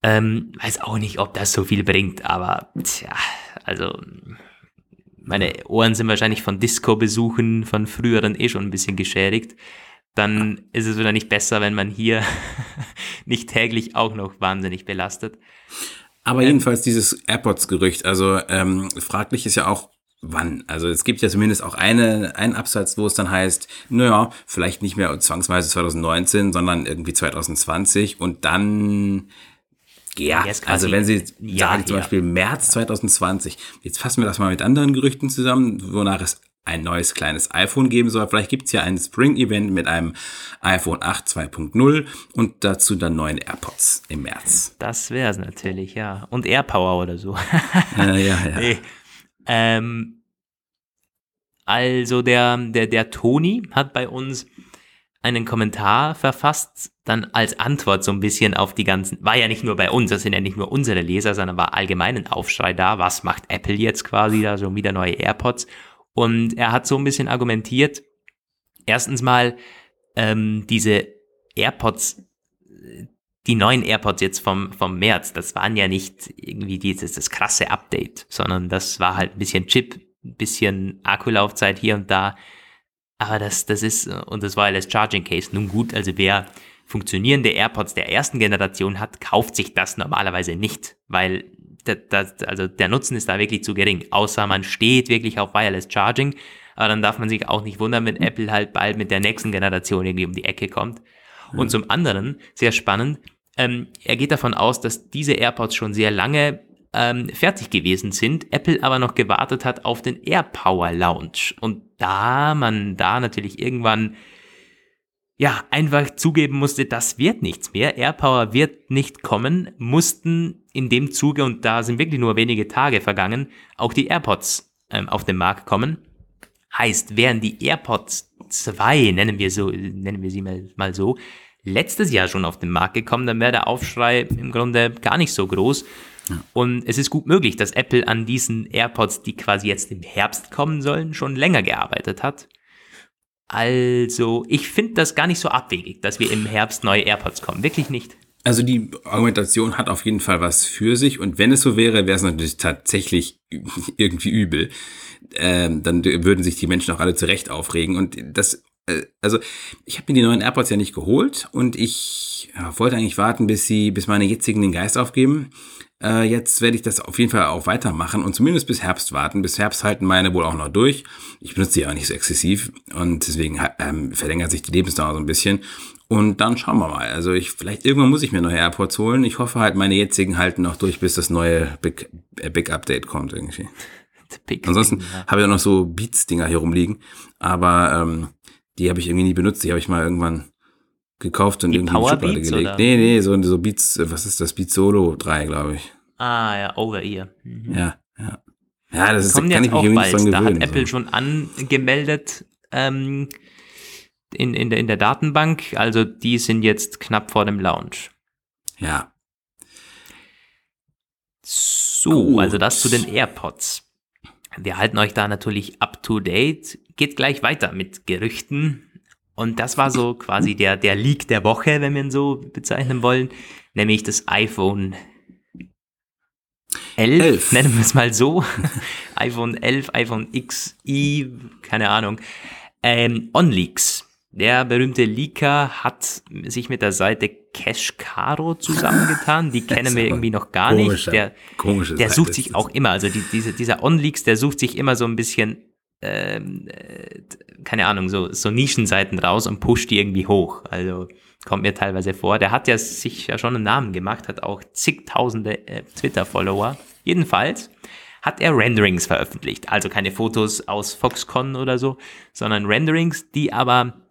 Ähm, weiß auch nicht, ob das so viel bringt, aber tja, also meine Ohren sind wahrscheinlich von Disco-Besuchen von früheren eh schon ein bisschen geschädigt. Dann ist es wieder nicht besser, wenn man hier nicht täglich auch noch wahnsinnig belastet. Aber ähm, jedenfalls dieses AirPods-Gerücht, also ähm, fraglich ist ja auch, wann. Also es gibt ja zumindest auch eine, einen Absatz, wo es dann heißt, naja, vielleicht nicht mehr zwangsweise 2019, sondern irgendwie 2020 und dann ja, also wenn Sie sagen zum Beispiel März 2020, jetzt fassen wir das mal mit anderen Gerüchten zusammen, wonach es ein neues kleines iPhone geben soll. Vielleicht gibt's ja ein Spring-Event mit einem iPhone 8 2.0 und dazu dann neuen AirPods im März. Das wäre es natürlich, ja. Und AirPower oder so. ja, ja, ja. Nee. Ähm, also der, der, der Toni hat bei uns einen Kommentar verfasst, dann als Antwort so ein bisschen auf die ganzen, war ja nicht nur bei uns, das sind ja nicht nur unsere Leser, sondern war allgemein ein Aufschrei da, was macht Apple jetzt quasi da, so wieder neue AirPods. Und er hat so ein bisschen argumentiert, erstens mal, ähm, diese AirPods, die neuen AirPods jetzt vom, vom März, das waren ja nicht irgendwie dieses, das krasse Update, sondern das war halt ein bisschen Chip, ein bisschen Akkulaufzeit hier und da, aber das, das ist, und das Wireless Charging Case, nun gut, also wer funktionierende AirPods der ersten Generation hat, kauft sich das normalerweise nicht, weil das, das, also der Nutzen ist da wirklich zu gering, außer man steht wirklich auf Wireless Charging, aber dann darf man sich auch nicht wundern, wenn Apple halt bald mit der nächsten Generation irgendwie um die Ecke kommt. Und zum anderen, sehr spannend, ähm, er geht davon aus, dass diese AirPods schon sehr lange ähm, fertig gewesen sind, Apple aber noch gewartet hat auf den AirPower Launch. Und da man da natürlich irgendwann ja, einfach zugeben musste, das wird nichts mehr. AirPower wird nicht kommen, mussten in dem Zuge, und da sind wirklich nur wenige Tage vergangen, auch die AirPods ähm, auf den Markt kommen. Heißt, wären die AirPods 2, nennen wir so, nennen wir sie mal, mal so, letztes Jahr schon auf den Markt gekommen, dann wäre der Aufschrei im Grunde gar nicht so groß. Und es ist gut möglich, dass Apple an diesen AirPods, die quasi jetzt im Herbst kommen sollen, schon länger gearbeitet hat. Also, ich finde das gar nicht so abwegig, dass wir im Herbst neue AirPods kommen. Wirklich nicht. Also die Argumentation hat auf jeden Fall was für sich und wenn es so wäre, wäre es natürlich tatsächlich irgendwie übel. Ähm, dann würden sich die Menschen auch alle zurecht aufregen und das, äh, also ich habe mir die neuen AirPods ja nicht geholt und ich ja, wollte eigentlich warten, bis sie, bis meine jetzigen den Geist aufgeben. Äh, jetzt werde ich das auf jeden Fall auch weitermachen und zumindest bis Herbst warten. Bis Herbst halten meine wohl auch noch durch. Ich benutze sie auch nicht so exzessiv und deswegen ähm, verlängert sich die Lebensdauer so ein bisschen. Und dann schauen wir mal. Also ich, vielleicht irgendwann muss ich mir neue AirPods holen. Ich hoffe halt, meine jetzigen halten noch durch, bis das neue Big, äh, Big Update kommt irgendwie. Ansonsten habe ich auch noch so Beats-Dinger hier rumliegen. Aber ähm, die habe ich irgendwie nie benutzt. Die habe ich mal irgendwann gekauft und die irgendwie Power in die Schublade Beats, gelegt. Oder? Nee, nee, so, so Beats, was ist das? Beats Solo 3, glaube ich. Ah, ja, Over-Ear. Mhm. Ja, ja. Ja, das ist, kann ich mich irgendwie nicht dran gewöhnen. Da hat Apple so. schon angemeldet, ähm, in, in, der, in der Datenbank. Also die sind jetzt knapp vor dem Launch. Ja. So, Gut. also das zu den AirPods. Wir halten euch da natürlich up to date. Geht gleich weiter mit Gerüchten. Und das war so quasi der, der Leak der Woche, wenn wir ihn so bezeichnen wollen. Nämlich das iPhone 11, 11. nennen wir es mal so. iPhone 11, iPhone XI, keine Ahnung. Ähm, OnLeaks. Der berühmte Leaker hat sich mit der Seite Cashcaro zusammengetan. Die kennen wir irgendwie noch gar nicht. Der, der sucht sich auch immer, also die, diese, dieser OnLeaks, der sucht sich immer so ein bisschen, ähm, äh, keine Ahnung, so, so Nischenseiten raus und pusht die irgendwie hoch. Also kommt mir teilweise vor. Der hat ja sich ja schon einen Namen gemacht, hat auch zigtausende äh, Twitter-Follower. Jedenfalls hat er Renderings veröffentlicht. Also keine Fotos aus Foxconn oder so, sondern Renderings, die aber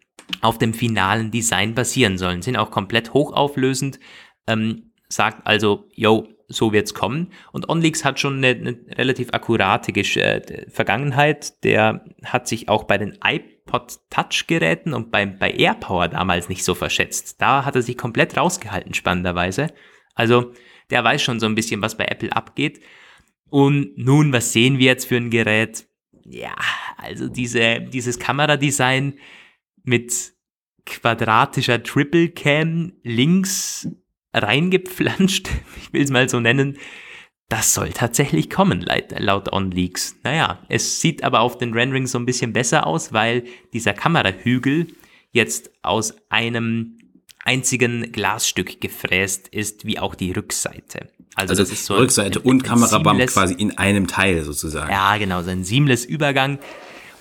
auf dem finalen Design basieren sollen. Sind auch komplett hochauflösend. Ähm, sagt also, yo, so wird's kommen. Und OnLeaks hat schon eine, eine relativ akkurate Gesch äh, Vergangenheit. Der hat sich auch bei den iPod Touch Geräten und bei, bei AirPower damals nicht so verschätzt. Da hat er sich komplett rausgehalten, spannenderweise. Also, der weiß schon so ein bisschen, was bei Apple abgeht. Und nun, was sehen wir jetzt für ein Gerät? Ja, also diese, dieses Kameradesign mit quadratischer Triple Cam links reingepflanscht, ich will es mal so nennen, das soll tatsächlich kommen, laut OnLeaks. Naja, es sieht aber auf den Renderings so ein bisschen besser aus, weil dieser Kamerahügel jetzt aus einem einzigen Glasstück gefräst ist, wie auch die Rückseite. Also, also das ist so Rückseite ein, ein, und Kamerabump quasi in einem Teil sozusagen. Ja, genau, so ein seamless Übergang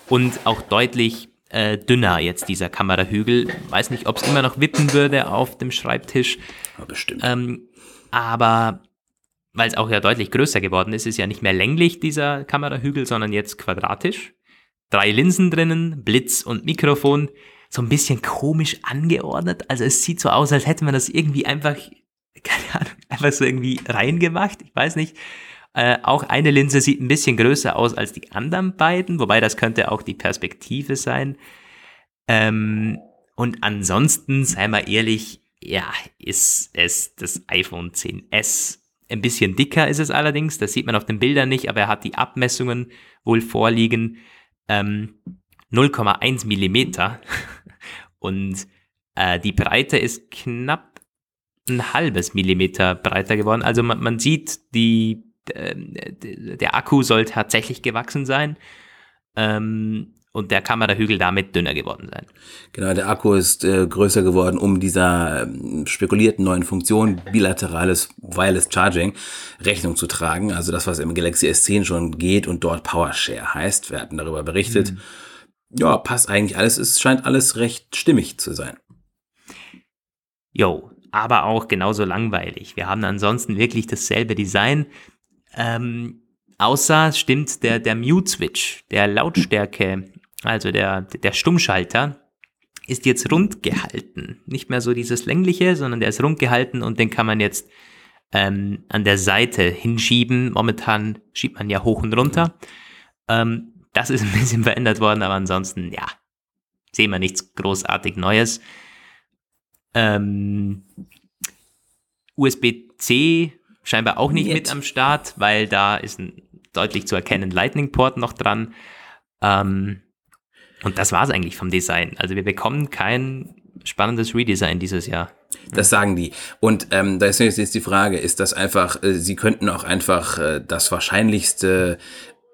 und auch deutlich äh, dünner jetzt dieser Kamerahügel. Weiß nicht, ob es immer noch wippen würde auf dem Schreibtisch. Ja, bestimmt. Ähm, aber weil es auch ja deutlich größer geworden ist, ist ja nicht mehr länglich dieser Kamerahügel, sondern jetzt quadratisch. Drei Linsen drinnen, Blitz und Mikrofon. So ein bisschen komisch angeordnet. Also es sieht so aus, als hätte man das irgendwie einfach, keine Ahnung, einfach so irgendwie reingemacht. Ich weiß nicht. Äh, auch eine Linse sieht ein bisschen größer aus als die anderen beiden, wobei das könnte auch die Perspektive sein. Ähm, und ansonsten, sei mal ehrlich, ja, ist es das iPhone 10s. Ein bisschen dicker ist es allerdings, das sieht man auf den Bildern nicht, aber er hat die Abmessungen wohl vorliegen. Ähm, 0,1 Millimeter und äh, die Breite ist knapp ein halbes Millimeter breiter geworden. Also man, man sieht, die der Akku soll tatsächlich gewachsen sein ähm, und der Kamerahügel damit dünner geworden sein. Genau, der Akku ist äh, größer geworden, um dieser äh, spekulierten neuen Funktion bilaterales Wireless Charging Rechnung zu tragen. Also das, was im Galaxy S10 schon geht und dort PowerShare heißt. Wir hatten darüber berichtet. Mhm. Ja, passt eigentlich alles. Es scheint alles recht stimmig zu sein. Jo, aber auch genauso langweilig. Wir haben ansonsten wirklich dasselbe Design. Ähm, außer stimmt der, der Mute-Switch, der Lautstärke, also der, der Stummschalter, ist jetzt rund gehalten. Nicht mehr so dieses längliche, sondern der ist rund gehalten und den kann man jetzt ähm, an der Seite hinschieben. Momentan schiebt man ja hoch und runter. Ähm, das ist ein bisschen verändert worden, aber ansonsten, ja, sehen wir nichts großartig Neues. Ähm, USB-C scheinbar auch nicht Jetzt. mit am Start, weil da ist ein deutlich zu erkennen Lightning-Port noch dran. Ähm, und das war es eigentlich vom Design. Also wir bekommen kein spannendes Redesign dieses Jahr. Das sagen die. Und ähm, da ist jetzt die Frage, ist das einfach, äh, sie könnten auch einfach äh, das wahrscheinlichste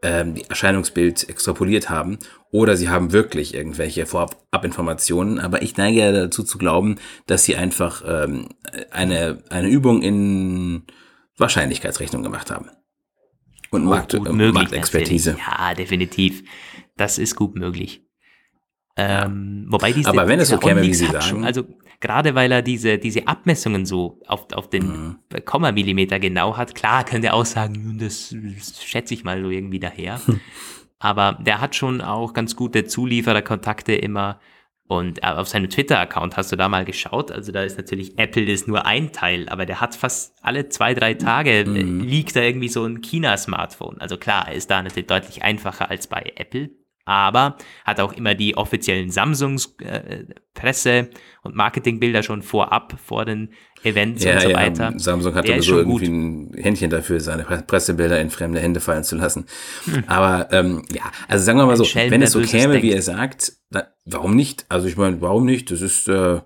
ähm, Erscheinungsbild extrapoliert haben oder sie haben wirklich irgendwelche Vorabinformationen. Aber ich neige ja dazu zu glauben, dass sie einfach ähm, eine, eine Übung in Wahrscheinlichkeitsrechnung gemacht haben. Und oh, Markt, möglich, Marktexpertise. Ja, definitiv. Das ist gut möglich. Ähm, wobei diese, Aber wenn es so käme, wie Sie sagen. Schon, also gerade weil er diese, diese Abmessungen so auf, auf den mhm. Kommamillimeter genau hat, klar könnte er auch sagen, hm, das, das schätze ich mal so irgendwie daher. Aber der hat schon auch ganz gute Zuliefererkontakte immer und äh, auf seinem Twitter-Account hast du da mal geschaut. Also da ist natürlich Apple ist nur ein Teil, aber der hat fast alle zwei, drei Tage äh, mhm. liegt da irgendwie so ein China-Smartphone. Also klar, er ist da natürlich deutlich einfacher als bei Apple, aber hat auch immer die offiziellen Samsungs äh, Presse- und Marketingbilder schon vorab, vor den Events ja, und so ja, weiter. Samsung hat sowieso irgendwie ein Händchen dafür, seine Pressebilder in fremde Hände fallen zu lassen. Hm. Aber ähm, ja, also sagen wir mal so, Schelm, wenn es so käme, denkt. wie er sagt, na, warum nicht? Also ich meine, warum nicht? Das ist, äh,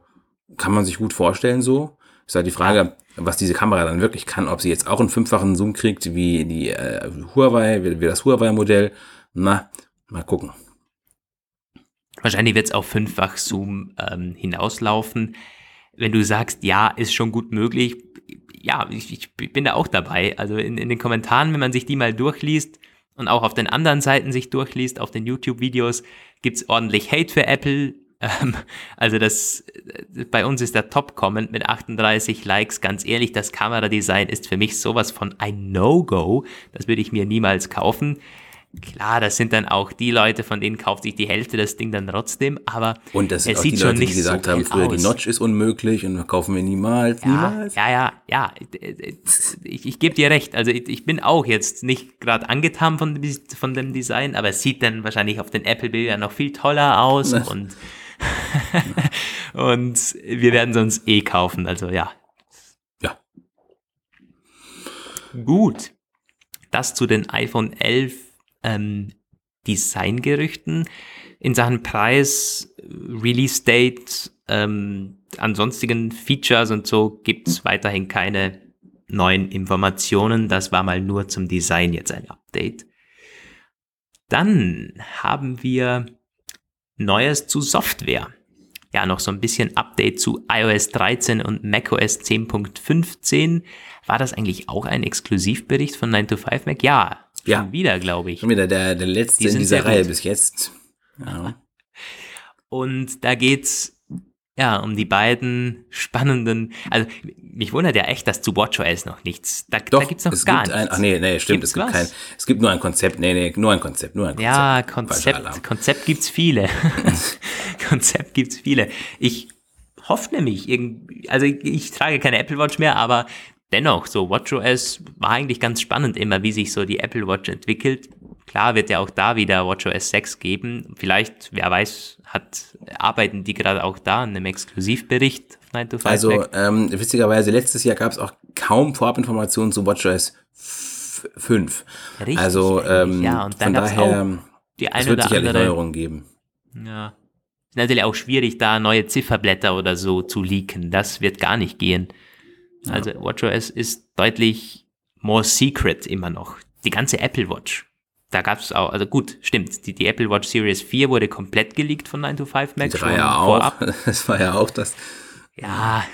kann man sich gut vorstellen so. Ist halt die Frage, was diese Kamera dann wirklich kann, ob sie jetzt auch einen fünffachen Zoom kriegt, wie die äh, Huawei, wie, wie das Huawei-Modell. Na, mal gucken. Wahrscheinlich wird es auf fünffach Zoom ähm, hinauslaufen. Wenn du sagst, ja, ist schon gut möglich, ja, ich, ich bin da auch dabei. Also in, in den Kommentaren, wenn man sich die mal durchliest und auch auf den anderen Seiten sich durchliest, auf den YouTube-Videos, gibt's ordentlich Hate für Apple. Ähm, also das, bei uns ist der Top-Comment mit 38 Likes. Ganz ehrlich, das Kameradesign ist für mich sowas von ein No-Go. Das würde ich mir niemals kaufen. Klar, das sind dann auch die Leute, von denen kauft sich die Hälfte das Ding dann trotzdem, aber und das es sieht die schon Leute, nicht die gesagt so haben, früher aus. die Notch ist unmöglich und kaufen wir niemals, ja, niemals. Ja, ja, ja, ich, ich gebe dir recht. Also ich, ich bin auch jetzt nicht gerade angetan von, von dem Design, aber es sieht dann wahrscheinlich auf den Apple-Bildern noch viel toller aus und und wir werden es uns eh kaufen. Also ja. Ja. Gut. Das zu den iPhone 11 ähm, Designgerüchten. In Sachen Preis, Release Date, ähm, ansonstigen Features und so gibt es weiterhin keine neuen Informationen. Das war mal nur zum Design jetzt ein Update. Dann haben wir Neues zu Software. Ja, noch so ein bisschen Update zu iOS 13 und macOS 10.15. War das eigentlich auch ein Exklusivbericht von 9 to 5 Mac? Ja, ja. Schon wieder, glaube ich. Schon wieder der, der letzte Die in dieser Reihe bis jetzt. Ja. Und da geht's ja, um die beiden spannenden, also mich wundert ja echt, dass zu WatchOS noch nichts, da, Doch, da gibt's noch es gar gibt nichts. Ein, ach nee, nee, stimmt, gibt's es gibt was? kein, es gibt nur ein Konzept, nee, nee, nur ein Konzept, nur ein Konzept. Ja, Konzept, Konzept gibt's viele. Konzept gibt's viele. Ich hoffe nämlich, also ich, ich trage keine Apple Watch mehr, aber dennoch, so WatchOS war eigentlich ganz spannend immer, wie sich so die Apple Watch entwickelt. Klar wird ja auch da wieder WatchOS 6 geben. Vielleicht, wer weiß, hat, arbeiten die gerade auch da an einem Exklusivbericht 9 to 5 Also ähm, witzigerweise, letztes Jahr gab es auch kaum Vorabinformationen zu WatchOS 5. Richtig, also ähm, ja, und dann von daher, die eine es wird sicherlich andere, Neuerungen geben. Ja. Ist natürlich auch schwierig, da neue Zifferblätter oder so zu leaken. Das wird gar nicht gehen. Also WatchOS ist deutlich more secret immer noch. Die ganze Apple Watch. Da gab es auch, also gut, stimmt, die, die Apple Watch Series 4 wurde komplett geleakt von 9 to 5 Mac. Die war ja auch, vorab. das war ja auch das. Ja,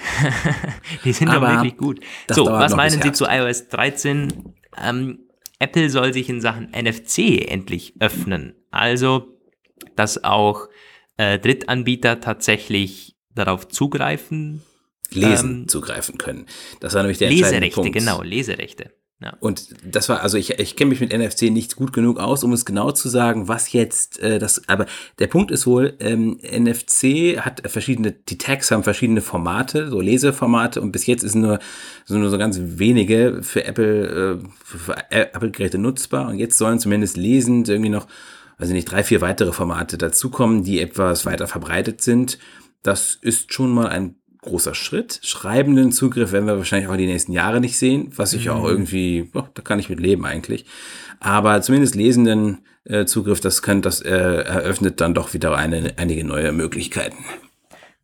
die sind aber wirklich gut. So, was meinen Sie zu iOS 13? Ähm, Apple soll sich in Sachen NFC endlich öffnen. Also, dass auch äh, Drittanbieter tatsächlich darauf zugreifen lesen ähm, zugreifen können. Das war nämlich der Leserechte, Punkt. genau, Leserechte. Ja. Und das war, also ich, ich kenne mich mit NFC nicht gut genug aus, um es genau zu sagen, was jetzt äh, das, aber der Punkt ist wohl, ähm, NFC hat verschiedene, die Tags haben verschiedene Formate, so Leseformate und bis jetzt ist nur, sind nur so ganz wenige für Apple, äh, für Apple-Geräte nutzbar und jetzt sollen zumindest lesend irgendwie noch, also nicht drei, vier weitere Formate dazukommen, die etwas weiter verbreitet sind. Das ist schon mal ein großer Schritt. Schreibenden Zugriff werden wir wahrscheinlich auch die nächsten Jahre nicht sehen, was ich mhm. auch irgendwie, oh, da kann ich mit leben eigentlich. Aber zumindest lesenden äh, Zugriff, das könnte, das äh, eröffnet dann doch wieder eine, einige neue Möglichkeiten.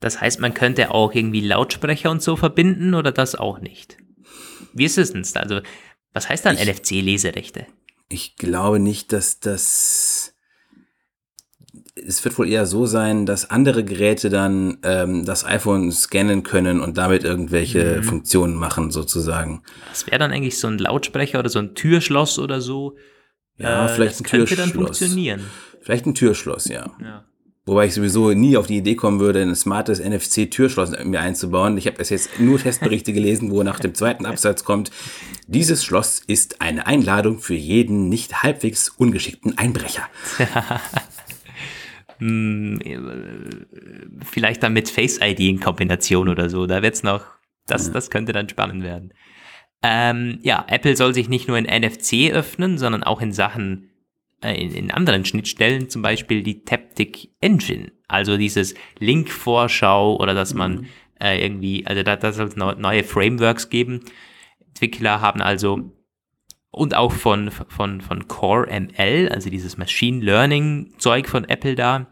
Das heißt, man könnte auch irgendwie Lautsprecher und so verbinden oder das auch nicht? Wie ist es denn? Also, was heißt dann NFC-Leserechte? Ich glaube nicht, dass das es wird wohl eher so sein, dass andere Geräte dann ähm, das iPhone scannen können und damit irgendwelche mhm. Funktionen machen, sozusagen. Das wäre dann eigentlich so ein Lautsprecher oder so ein Türschloss oder so. Ja, äh, vielleicht ein Türschloss. Dann funktionieren. Vielleicht ein Türschloss, ja. ja. Wobei ich sowieso nie auf die Idee kommen würde, ein smartes NFC-Türschloss mir einzubauen. Ich habe es jetzt nur Testberichte gelesen, wo nach dem zweiten Absatz kommt, dieses Schloss ist eine Einladung für jeden nicht halbwegs ungeschickten Einbrecher. Hm, vielleicht dann mit Face ID in Kombination oder so. Da wird's noch, das, das könnte dann spannend werden. Ähm, ja, Apple soll sich nicht nur in NFC öffnen, sondern auch in Sachen äh, in, in anderen Schnittstellen, zum Beispiel die Taptic Engine, also dieses Link-Vorschau oder dass man mhm. äh, irgendwie, also da, da soll es neue Frameworks geben. Entwickler haben also und auch von, von, von Core ML, also dieses Machine Learning Zeug von Apple da.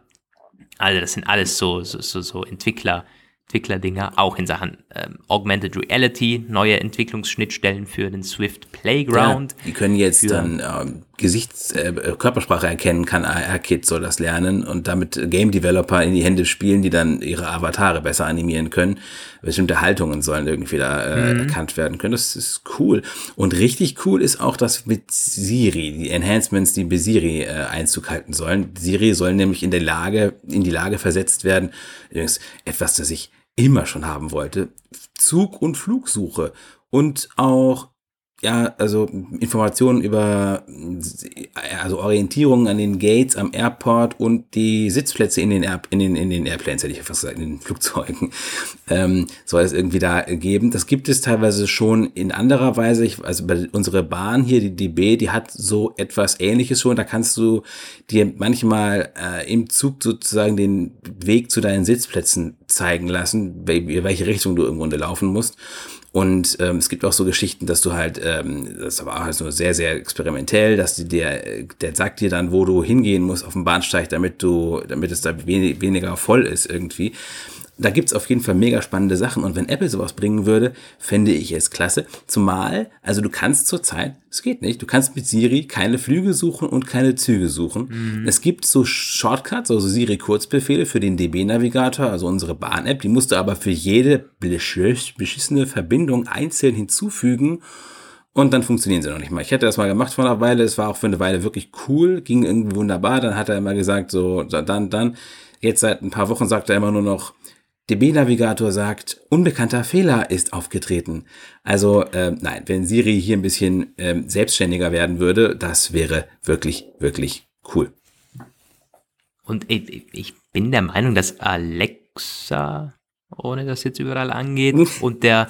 Also das sind alles so, so, so, so Entwickler, Entwicklerdinger, auch in Sachen ähm, Augmented Reality, neue Entwicklungsschnittstellen für den Swift Playground. Ja, die können jetzt dann ähm, Gesichts-, äh, Körpersprache erkennen, kann AR-Kit soll das lernen und damit Game Developer in die Hände spielen, die dann ihre Avatare besser animieren können. Bestimmte Haltungen sollen irgendwie da äh, mhm. erkannt werden können. Das ist cool. Und richtig cool ist auch, dass mit Siri, die Enhancements, die bei Siri äh, Einzug halten sollen. Siri soll nämlich in der Lage, in die Lage versetzt werden, übrigens etwas, das ich immer schon haben wollte, Zug- und Flugsuche und auch ja, also Informationen über also Orientierungen an den Gates am Airport und die Sitzplätze in den, Air, in den, in den Airplanes, hätte ich fast gesagt, in den Flugzeugen, ähm, soll es irgendwie da geben. Das gibt es teilweise schon in anderer Weise. Ich, also bei unsere Bahn hier, die DB, die hat so etwas ähnliches schon. Da kannst du dir manchmal äh, im Zug sozusagen den Weg zu deinen Sitzplätzen zeigen lassen, welche Richtung du im Grunde laufen musst. Und ähm, es gibt auch so Geschichten, dass du halt, ähm, das aber auch halt so sehr, sehr experimentell, dass die, der, der sagt dir dann, wo du hingehen musst auf dem Bahnsteig, damit du, damit es da wenig, weniger voll ist irgendwie da gibt's auf jeden Fall mega spannende Sachen. Und wenn Apple sowas bringen würde, fände ich es klasse. Zumal, also du kannst zurzeit, es geht nicht, du kannst mit Siri keine Flüge suchen und keine Züge suchen. Mhm. Es gibt so Shortcuts, also Siri-Kurzbefehle für den DB-Navigator, also unsere Bahn-App. Die musst du aber für jede beschissene Verbindung einzeln hinzufügen. Und dann funktionieren sie noch nicht mal. Ich hätte das mal gemacht vor einer Weile. Es war auch für eine Weile wirklich cool, ging irgendwie wunderbar. Dann hat er immer gesagt, so, dann, dann. Jetzt seit ein paar Wochen sagt er immer nur noch, DB-Navigator sagt, unbekannter Fehler ist aufgetreten. Also äh, nein, wenn Siri hier ein bisschen äh, selbstständiger werden würde, das wäre wirklich, wirklich cool. Und ich, ich bin der Meinung, dass Alexa, ohne das jetzt überall angeht, und der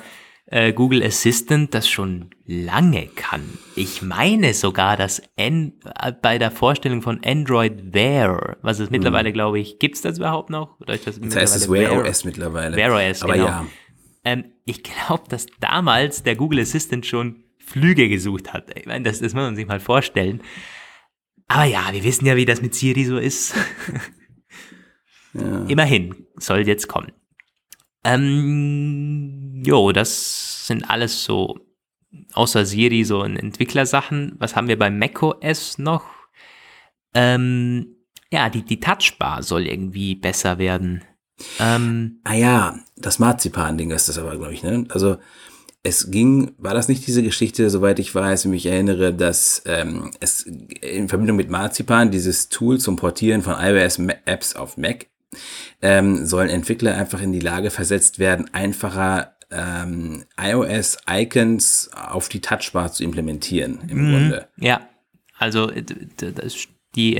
äh, Google Assistant das schon lange kann. Ich meine sogar, dass N äh, bei der Vorstellung von Android Wear, was es mittlerweile, hm. glaube ich, gibt es das überhaupt noch? Oder ist das, das heißt es Wear OS mittlerweile. Wear OS, Aber genau. ja. Ähm, ich glaube, dass damals der Google Assistant schon Flüge gesucht hat. Ich meine, das, das muss man sich mal vorstellen. Aber ja, wir wissen ja, wie das mit Siri so ist. ja. Immerhin soll jetzt kommen. Ähm, jo, das sind alles so, außer Siri, so Entwicklersachen. Was haben wir bei macOS noch? Ähm, ja, die, die Touchbar soll irgendwie besser werden. Ähm, ah ja, das Marzipan-Ding ist das aber, glaube ich, ne? Also, es ging, war das nicht diese Geschichte, soweit ich weiß, mich erinnere, dass ähm, es in Verbindung mit Marzipan dieses Tool zum Portieren von iOS-Apps auf Mac ähm, sollen Entwickler einfach in die Lage versetzt werden, einfacher ähm, iOS-Icons auf die Touchbar zu implementieren, im mhm, Grunde. Ja, also das, die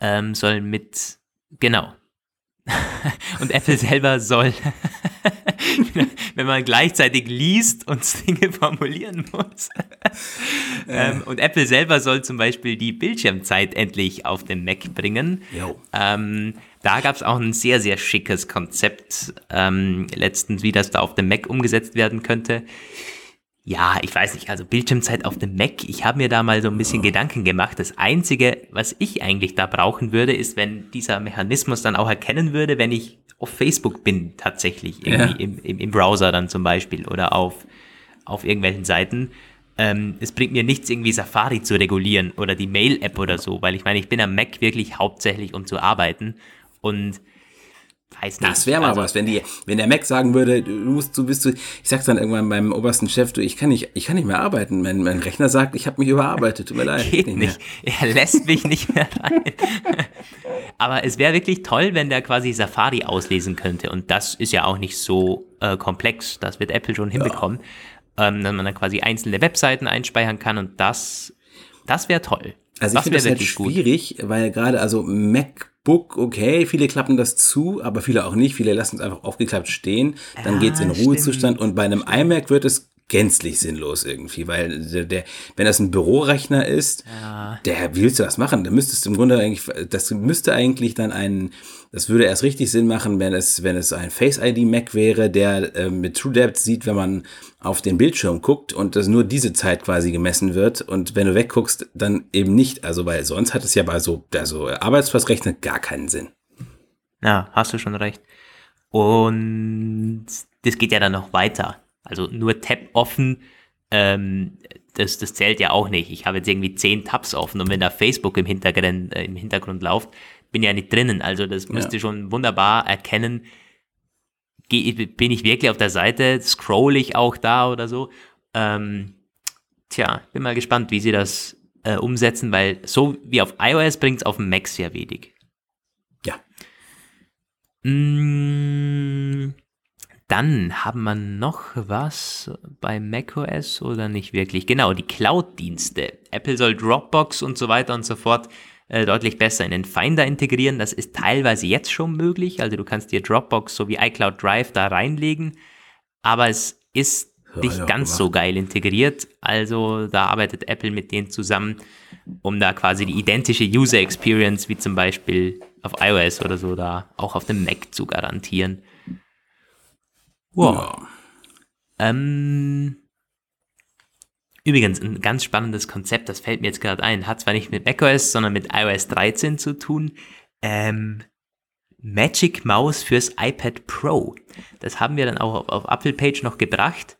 ähm, sollen mit, genau. Und Apple selber soll, wenn man gleichzeitig liest und Dinge formulieren muss. ähm, und Apple selber soll zum Beispiel die Bildschirmzeit endlich auf den Mac bringen. Ähm, da gab es auch ein sehr, sehr schickes Konzept ähm, letztens, wie das da auf dem Mac umgesetzt werden könnte. Ja, ich weiß nicht, also Bildschirmzeit auf dem Mac, ich habe mir da mal so ein bisschen Gedanken gemacht. Das Einzige, was ich eigentlich da brauchen würde, ist, wenn dieser Mechanismus dann auch erkennen würde, wenn ich auf Facebook bin, tatsächlich, irgendwie ja. im, im, im Browser dann zum Beispiel oder auf, auf irgendwelchen Seiten ähm, es bringt mir nichts, irgendwie Safari zu regulieren oder die Mail-App oder so, weil ich meine, ich bin am Mac wirklich hauptsächlich, um zu arbeiten. Und nicht. Das wäre mal also, was, wenn die, wenn der Mac sagen würde, du musst, du bist du, ich sag's dann irgendwann meinem obersten Chef, du, ich kann nicht, ich kann nicht mehr arbeiten. Mein, mein Rechner sagt, ich habe mich überarbeitet, tut mir leid. Geht nicht. Er lässt mich nicht mehr rein. Aber es wäre wirklich toll, wenn der quasi Safari auslesen könnte. Und das ist ja auch nicht so äh, komplex. Das wird Apple schon hinbekommen. Ja. Ähm, dass man dann quasi einzelne Webseiten einspeichern kann und das, das wäre toll. Also ich finde das halt schwierig, gut. weil gerade also Mac Book, okay, viele klappen das zu, aber viele auch nicht. Viele lassen es einfach aufgeklappt stehen. Dann ja, geht's in Ruhezustand. Und bei einem iMac wird es gänzlich sinnlos irgendwie, weil der, der wenn das ein Bürorechner ist, ja. der willst du das machen? Da müsstest du im Grunde eigentlich, das müsste eigentlich dann ein, das würde erst richtig Sinn machen, wenn es, wenn es ein Face ID Mac wäre, der äh, mit TrueDepth sieht, wenn man auf den Bildschirm guckt und dass nur diese Zeit quasi gemessen wird und wenn du wegguckst, dann eben nicht. Also weil sonst hat es ja bei so, also Arbeitsplatzrechner gar keinen Sinn. Ja, hast du schon recht. Und das geht ja dann noch weiter. Also nur Tab offen, ähm, das, das zählt ja auch nicht. Ich habe jetzt irgendwie zehn Tabs offen und wenn da Facebook im Hintergrund, äh, im Hintergrund läuft, bin ja nicht drinnen. Also das müsste ja. schon wunderbar erkennen, bin ich wirklich auf der Seite, scroll ich auch da oder so. Ähm, tja, bin mal gespannt, wie sie das äh, umsetzen, weil so wie auf iOS bringt es auf dem Mac sehr wenig. Ja. Mm, dann haben wir noch was bei macOS oder nicht wirklich? Genau, die Cloud-Dienste. Apple soll Dropbox und so weiter und so fort äh, deutlich besser in den Finder integrieren. Das ist teilweise jetzt schon möglich. Also du kannst dir Dropbox sowie iCloud Drive da reinlegen, aber es ist ja, nicht ja, ganz so geil integriert. Also da arbeitet Apple mit denen zusammen, um da quasi die identische User Experience wie zum Beispiel auf iOS oder so da auch auf dem Mac zu garantieren. Wow. Ja. Ähm, übrigens, ein ganz spannendes Konzept, das fällt mir jetzt gerade ein, hat zwar nicht mit macOS, sondern mit iOS 13 zu tun. Ähm, Magic Mouse fürs iPad Pro. Das haben wir dann auch auf, auf Apple Page noch gebracht.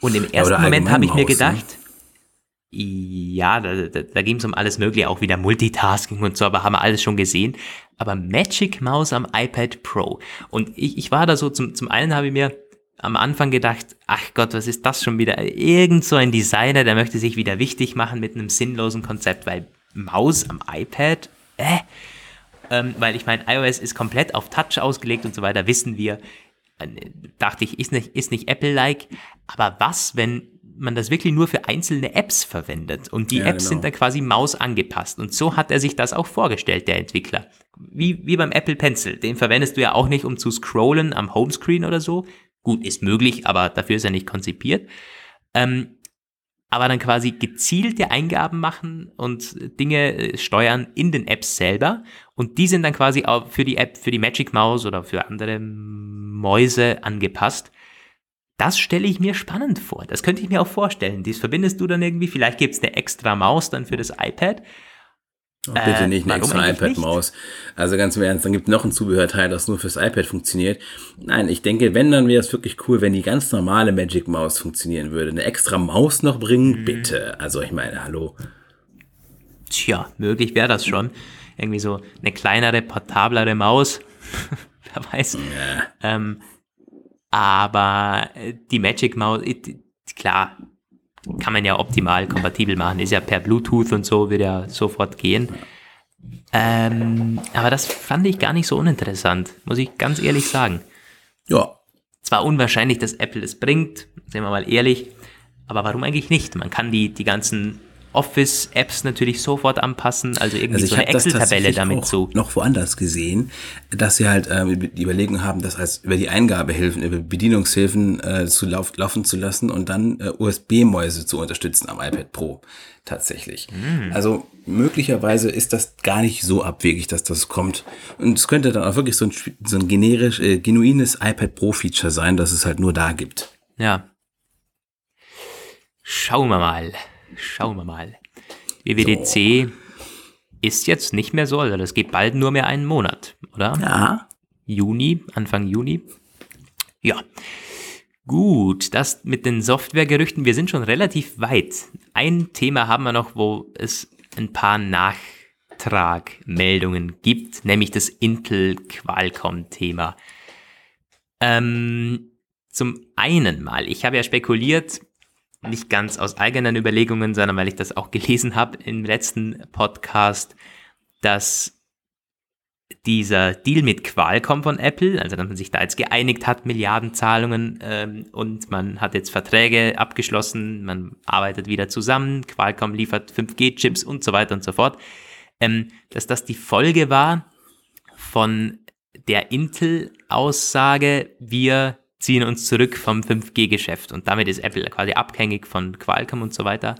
Und im ersten Moment habe ich mir ne? gedacht, ne? ja, da, da, da ging es um alles Mögliche, auch wieder Multitasking und so, aber haben wir alles schon gesehen. Aber Magic Mouse am iPad Pro. Und ich, ich war da so, zum, zum einen habe ich mir am Anfang gedacht, ach Gott, was ist das schon wieder? Irgend so ein Designer, der möchte sich wieder wichtig machen mit einem sinnlosen Konzept, weil Maus am iPad, äh, ähm, weil ich meine, iOS ist komplett auf Touch ausgelegt und so weiter, wissen wir. Äh, dachte ich, ist nicht, ist nicht Apple-like. Aber was, wenn man das wirklich nur für einzelne Apps verwendet und die ja, Apps genau. sind dann quasi Maus angepasst. Und so hat er sich das auch vorgestellt, der Entwickler. Wie, wie beim Apple Pencil. Den verwendest du ja auch nicht, um zu scrollen am Homescreen oder so, Gut, ist möglich, aber dafür ist er nicht konzipiert. Ähm, aber dann quasi gezielte Eingaben machen und Dinge äh, steuern in den Apps selber. Und die sind dann quasi auch für die App, für die Magic Mouse oder für andere Mäuse angepasst. Das stelle ich mir spannend vor. Das könnte ich mir auch vorstellen. Dies verbindest du dann irgendwie. Vielleicht gibt es eine extra Maus dann für das iPad. Oh, bitte äh, nicht eine extra iPad-Maus. Also ganz im Ernst, dann gibt noch ein Zubehörteil, das nur fürs iPad funktioniert. Nein, ich denke, wenn, dann wäre es wirklich cool, wenn die ganz normale Magic Maus funktionieren würde. Eine extra Maus noch bringen, mhm. bitte. Also ich meine, hallo. Tja, möglich wäre das schon. Irgendwie so eine kleinere, portablere Maus. Wer weiß. Ja. Ähm, aber äh, die Magic Maus, klar, kann man ja optimal kompatibel machen. Ist ja per Bluetooth und so, wird ja sofort gehen. Ähm, aber das fand ich gar nicht so uninteressant, muss ich ganz ehrlich sagen. Ja. Zwar unwahrscheinlich, dass Apple es bringt, sehen wir mal ehrlich, aber warum eigentlich nicht? Man kann die, die ganzen Office-Apps natürlich sofort anpassen, also irgendwie also so eine Excel-Tabelle damit so. Noch woanders gesehen, dass sie halt äh, die Überlegung haben, das heißt über die Eingabehilfen, über Bedienungshilfen äh, zu lauf, laufen zu lassen und dann äh, USB-Mäuse zu unterstützen am iPad Pro tatsächlich. Mm. Also möglicherweise ist das gar nicht so abwegig, dass das kommt. Und es könnte dann auch wirklich so ein, so ein generisch, äh, genuines iPad Pro-Feature sein, dass es halt nur da gibt. Ja. Schauen wir mal. Schauen wir mal. WWDC so. ist jetzt nicht mehr so, also das geht bald nur mehr einen Monat, oder? Ja. Juni, Anfang Juni. Ja. Gut, das mit den Softwaregerüchten, wir sind schon relativ weit. Ein Thema haben wir noch, wo es ein paar Nachtragmeldungen gibt, nämlich das Intel-Qualcomm-Thema. Ähm, zum einen mal, ich habe ja spekuliert, nicht ganz aus eigenen Überlegungen, sondern weil ich das auch gelesen habe im letzten Podcast, dass dieser Deal mit Qualcomm von Apple, also dass man sich da jetzt geeinigt hat, Milliardenzahlungen ähm, und man hat jetzt Verträge abgeschlossen, man arbeitet wieder zusammen, Qualcomm liefert 5G-Chips und so weiter und so fort, ähm, dass das die Folge war von der Intel-Aussage, wir ziehen uns zurück vom 5G-Geschäft und damit ist Apple quasi abhängig von Qualcomm und so weiter.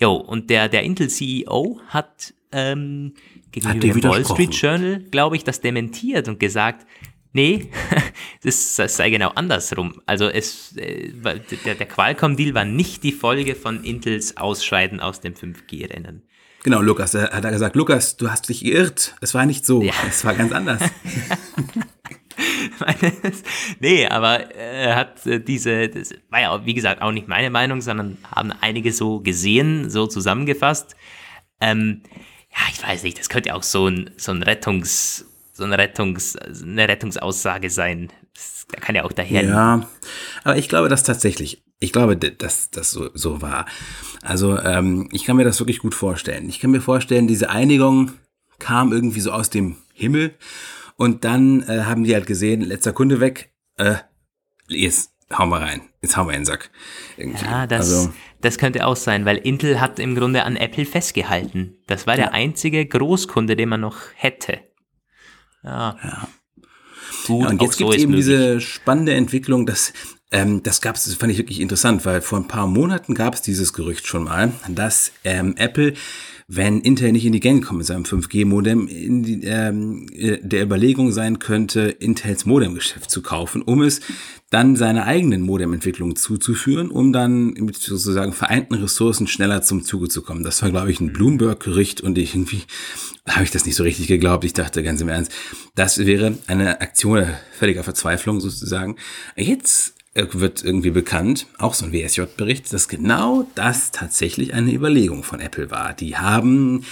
Jo, und der, der Intel-CEO hat ähm, gegenüber dem Wall Street Journal, glaube ich, das dementiert und gesagt, nee, das, das sei genau andersrum. Also es, äh, der, der Qualcomm-Deal war nicht die Folge von Intels Ausscheiden aus dem 5G-Rennen. Genau, Lukas, er hat er gesagt, Lukas, du hast dich geirrt. Es war nicht so, ja. es war ganz anders. nee, aber er hat äh, diese, das war ja, wie gesagt, auch nicht meine Meinung, sondern haben einige so gesehen, so zusammengefasst. Ähm, ja, ich weiß nicht, das könnte auch so ein, so ein Rettungs, so eine Rettungs, eine Rettungsaussage sein. Das kann ja auch daher. Ja, aber ich glaube, dass tatsächlich, ich glaube, dass das so, so war. Also, ähm, ich kann mir das wirklich gut vorstellen. Ich kann mir vorstellen, diese Einigung kam irgendwie so aus dem Himmel und dann äh, haben die halt gesehen, letzter Kunde weg, äh, jetzt hau mal rein, jetzt hau mal in den Sack. Irgendwie. Ja, das, also, das könnte auch sein, weil Intel hat im Grunde an Apple festgehalten. Das war der ja. einzige Großkunde, den man noch hätte. Ja. ja. Gut, ja, und jetzt so gibt es eben möglich. diese spannende Entwicklung, dass ähm, das gab es, das fand ich wirklich interessant, weil vor ein paar Monaten gab es dieses Gerücht schon mal, dass ähm, Apple wenn Intel nicht in die Gänge kommt mit seinem 5G-Modem, in die, ähm, der Überlegung sein könnte, Intels Modemgeschäft zu kaufen, um es dann seiner eigenen Modementwicklung zuzuführen, um dann mit sozusagen vereinten Ressourcen schneller zum Zuge zu kommen. Das war, glaube ich, ein Bloomberg-Gericht und ich irgendwie habe ich das nicht so richtig geglaubt. Ich dachte ganz im Ernst, das wäre eine Aktion völliger Verzweiflung sozusagen. Jetzt wird irgendwie bekannt, auch so ein WSJ-Bericht, dass genau das tatsächlich eine Überlegung von Apple war. Die haben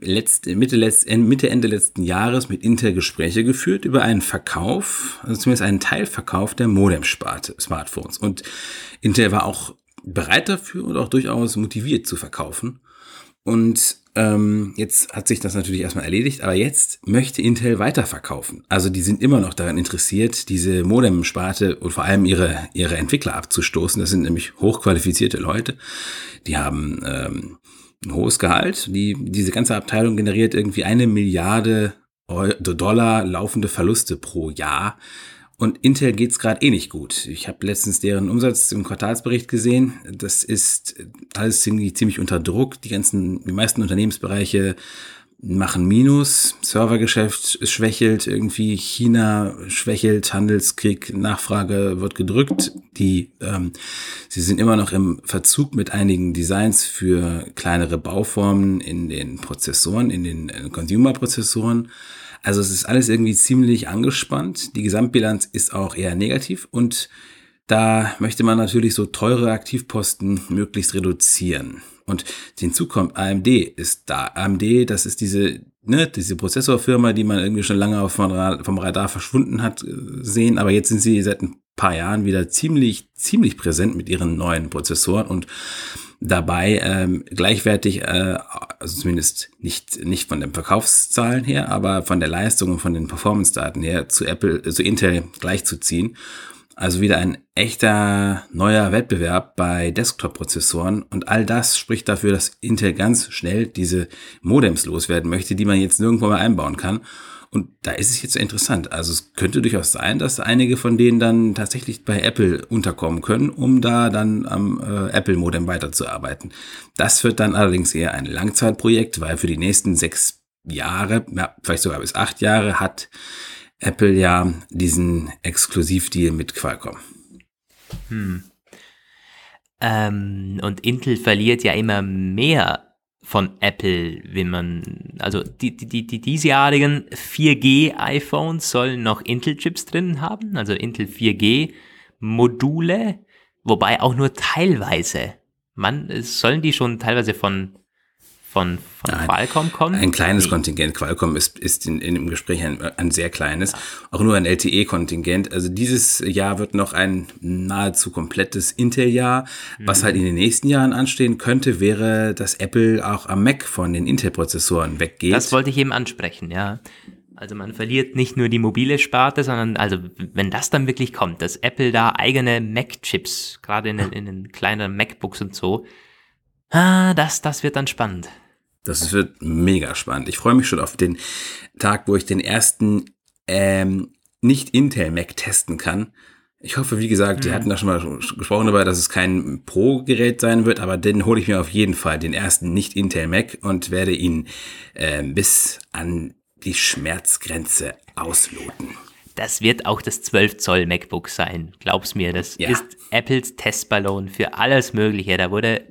letzte, Mitte, letzte, Mitte, Ende letzten Jahres mit Intel Gespräche geführt über einen Verkauf, also zumindest einen Teilverkauf der Modem-Sparte Smartphones. Und Intel war auch bereit dafür und auch durchaus motiviert zu verkaufen. Und ähm, jetzt hat sich das natürlich erstmal erledigt, aber jetzt möchte Intel weiterverkaufen. Also die sind immer noch daran interessiert, diese Modem-Sparte und vor allem ihre, ihre Entwickler abzustoßen. Das sind nämlich hochqualifizierte Leute. Die haben ähm, ein hohes Gehalt. Die, diese ganze Abteilung generiert irgendwie eine Milliarde Dollar laufende Verluste pro Jahr. Und Intel geht's gerade eh nicht gut. Ich habe letztens deren Umsatz im Quartalsbericht gesehen. Das ist alles ziemlich, ziemlich unter Druck. Die ganzen, die meisten Unternehmensbereiche machen Minus, Servergeschäft schwächelt, irgendwie China schwächelt, Handelskrieg, Nachfrage wird gedrückt. Die, ähm, sie sind immer noch im Verzug mit einigen Designs für kleinere Bauformen in den Prozessoren, in den äh, Consumer-Prozessoren. Also es ist alles irgendwie ziemlich angespannt. Die Gesamtbilanz ist auch eher negativ und da möchte man natürlich so teure Aktivposten möglichst reduzieren. Und hinzu kommt AMD ist da. AMD, das ist diese, ne, diese Prozessorfirma, die man irgendwie schon lange vom Radar verschwunden hat, äh, sehen. Aber jetzt sind sie seit ein paar Jahren wieder ziemlich, ziemlich präsent mit ihren neuen Prozessoren und dabei ähm, gleichwertig, äh, also zumindest nicht, nicht von den Verkaufszahlen her, aber von der Leistung und von den Performance-Daten her zu Apple, zu Intel gleichzuziehen. Also wieder ein echter neuer Wettbewerb bei Desktop-Prozessoren und all das spricht dafür, dass Intel ganz schnell diese Modems loswerden möchte, die man jetzt nirgendwo mehr einbauen kann. Und da ist es jetzt interessant. Also es könnte durchaus sein, dass einige von denen dann tatsächlich bei Apple unterkommen können, um da dann am äh, Apple-Modem weiterzuarbeiten. Das wird dann allerdings eher ein Langzeitprojekt, weil für die nächsten sechs Jahre, ja, vielleicht sogar bis acht Jahre, hat Apple ja diesen Exklusivdeal mit Qualcomm. Hm. Ähm, und Intel verliert ja immer mehr von Apple, wenn man, also die, die, die diesjährigen 4G iPhones sollen noch Intel-Chips drin haben, also Intel 4G Module, wobei auch nur teilweise. Man, sollen die schon teilweise von von, von Nein, Qualcomm kommen? Ein kleines nee. Kontingent. Qualcomm ist, ist in, in dem Gespräch ein, ein sehr kleines, auch nur ein LTE-Kontingent. Also dieses Jahr wird noch ein nahezu komplettes Intel-Jahr. Mhm. Was halt in den nächsten Jahren anstehen könnte, wäre, dass Apple auch am Mac von den Intel-Prozessoren weggeht. Das wollte ich eben ansprechen, ja. Also man verliert nicht nur die mobile Sparte, sondern also wenn das dann wirklich kommt, dass Apple da eigene Mac-Chips, gerade in, in den kleineren MacBooks und so, ah, das, das wird dann spannend. Das wird mega spannend. Ich freue mich schon auf den Tag, wo ich den ersten ähm, nicht Intel Mac testen kann. Ich hoffe, wie gesagt, mhm. die hatten da schon mal gesprochen darüber, dass es kein Pro-Gerät sein wird, aber den hole ich mir auf jeden Fall, den ersten nicht-Intel Mac und werde ihn äh, bis an die Schmerzgrenze ausloten. Das wird auch das 12 Zoll MacBook sein. Glaub's mir, das ja. ist Apples Testballon für alles Mögliche. Da wurde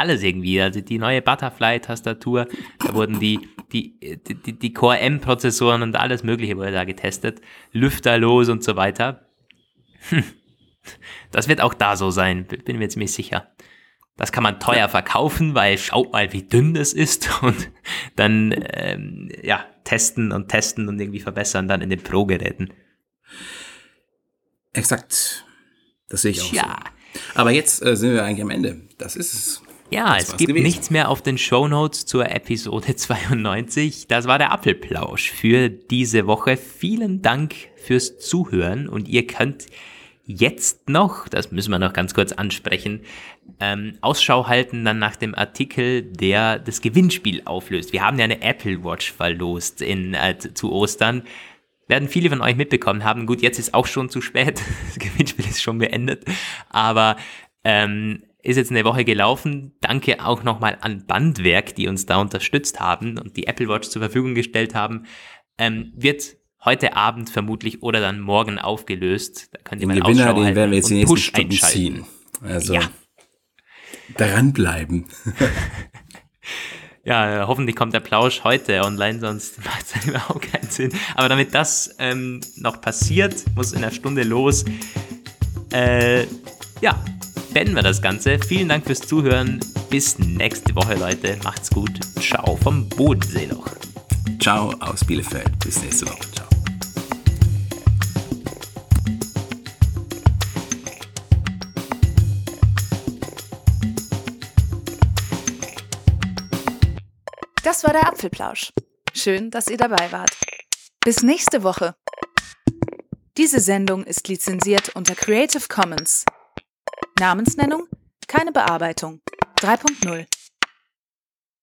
alles irgendwie, also die neue Butterfly-Tastatur, da wurden die, die, die, die Core M-Prozessoren und alles Mögliche wurde da getestet. Lüfter los und so weiter. Hm. Das wird auch da so sein, bin mir ziemlich sicher. Das kann man teuer verkaufen, weil schaut mal, wie dünn das ist und dann ähm, ja testen und testen und irgendwie verbessern dann in den Pro-Geräten. Exakt. Das sehe ich auch ja. so. Aber jetzt äh, sind wir eigentlich am Ende. Das ist es. Ja, es gibt gewesen. nichts mehr auf den Show Notes zur Episode 92. Das war der Apfelplausch für diese Woche. Vielen Dank fürs Zuhören und ihr könnt jetzt noch, das müssen wir noch ganz kurz ansprechen, ähm, Ausschau halten dann nach dem Artikel, der das Gewinnspiel auflöst. Wir haben ja eine Apple Watch verlost in, äh, zu Ostern. Werden viele von euch mitbekommen haben. Gut, jetzt ist auch schon zu spät. Das Gewinnspiel ist schon beendet. Aber ähm, ist jetzt eine Woche gelaufen. Danke auch nochmal an Bandwerk, die uns da unterstützt haben und die Apple Watch zur Verfügung gestellt haben. Ähm, wird heute Abend vermutlich oder dann morgen aufgelöst. Da könnt ihr den mal Gewinner, den werden wir jetzt die nächsten Stunden ziehen. Also ja. dranbleiben. ja, hoffentlich kommt der Plausch heute online, sonst macht es überhaupt keinen Sinn. Aber damit das ähm, noch passiert, muss in einer Stunde los. Äh, ja, beenden wir das Ganze. Vielen Dank fürs Zuhören. Bis nächste Woche, Leute. Macht's gut. Ciao vom Bodensee noch. Ciao aus Bielefeld. Bis nächste Woche. Ciao. Das war der Apfelplausch. Schön, dass ihr dabei wart. Bis nächste Woche. Diese Sendung ist lizenziert unter Creative Commons. Namensnennung, keine Bearbeitung. 3.0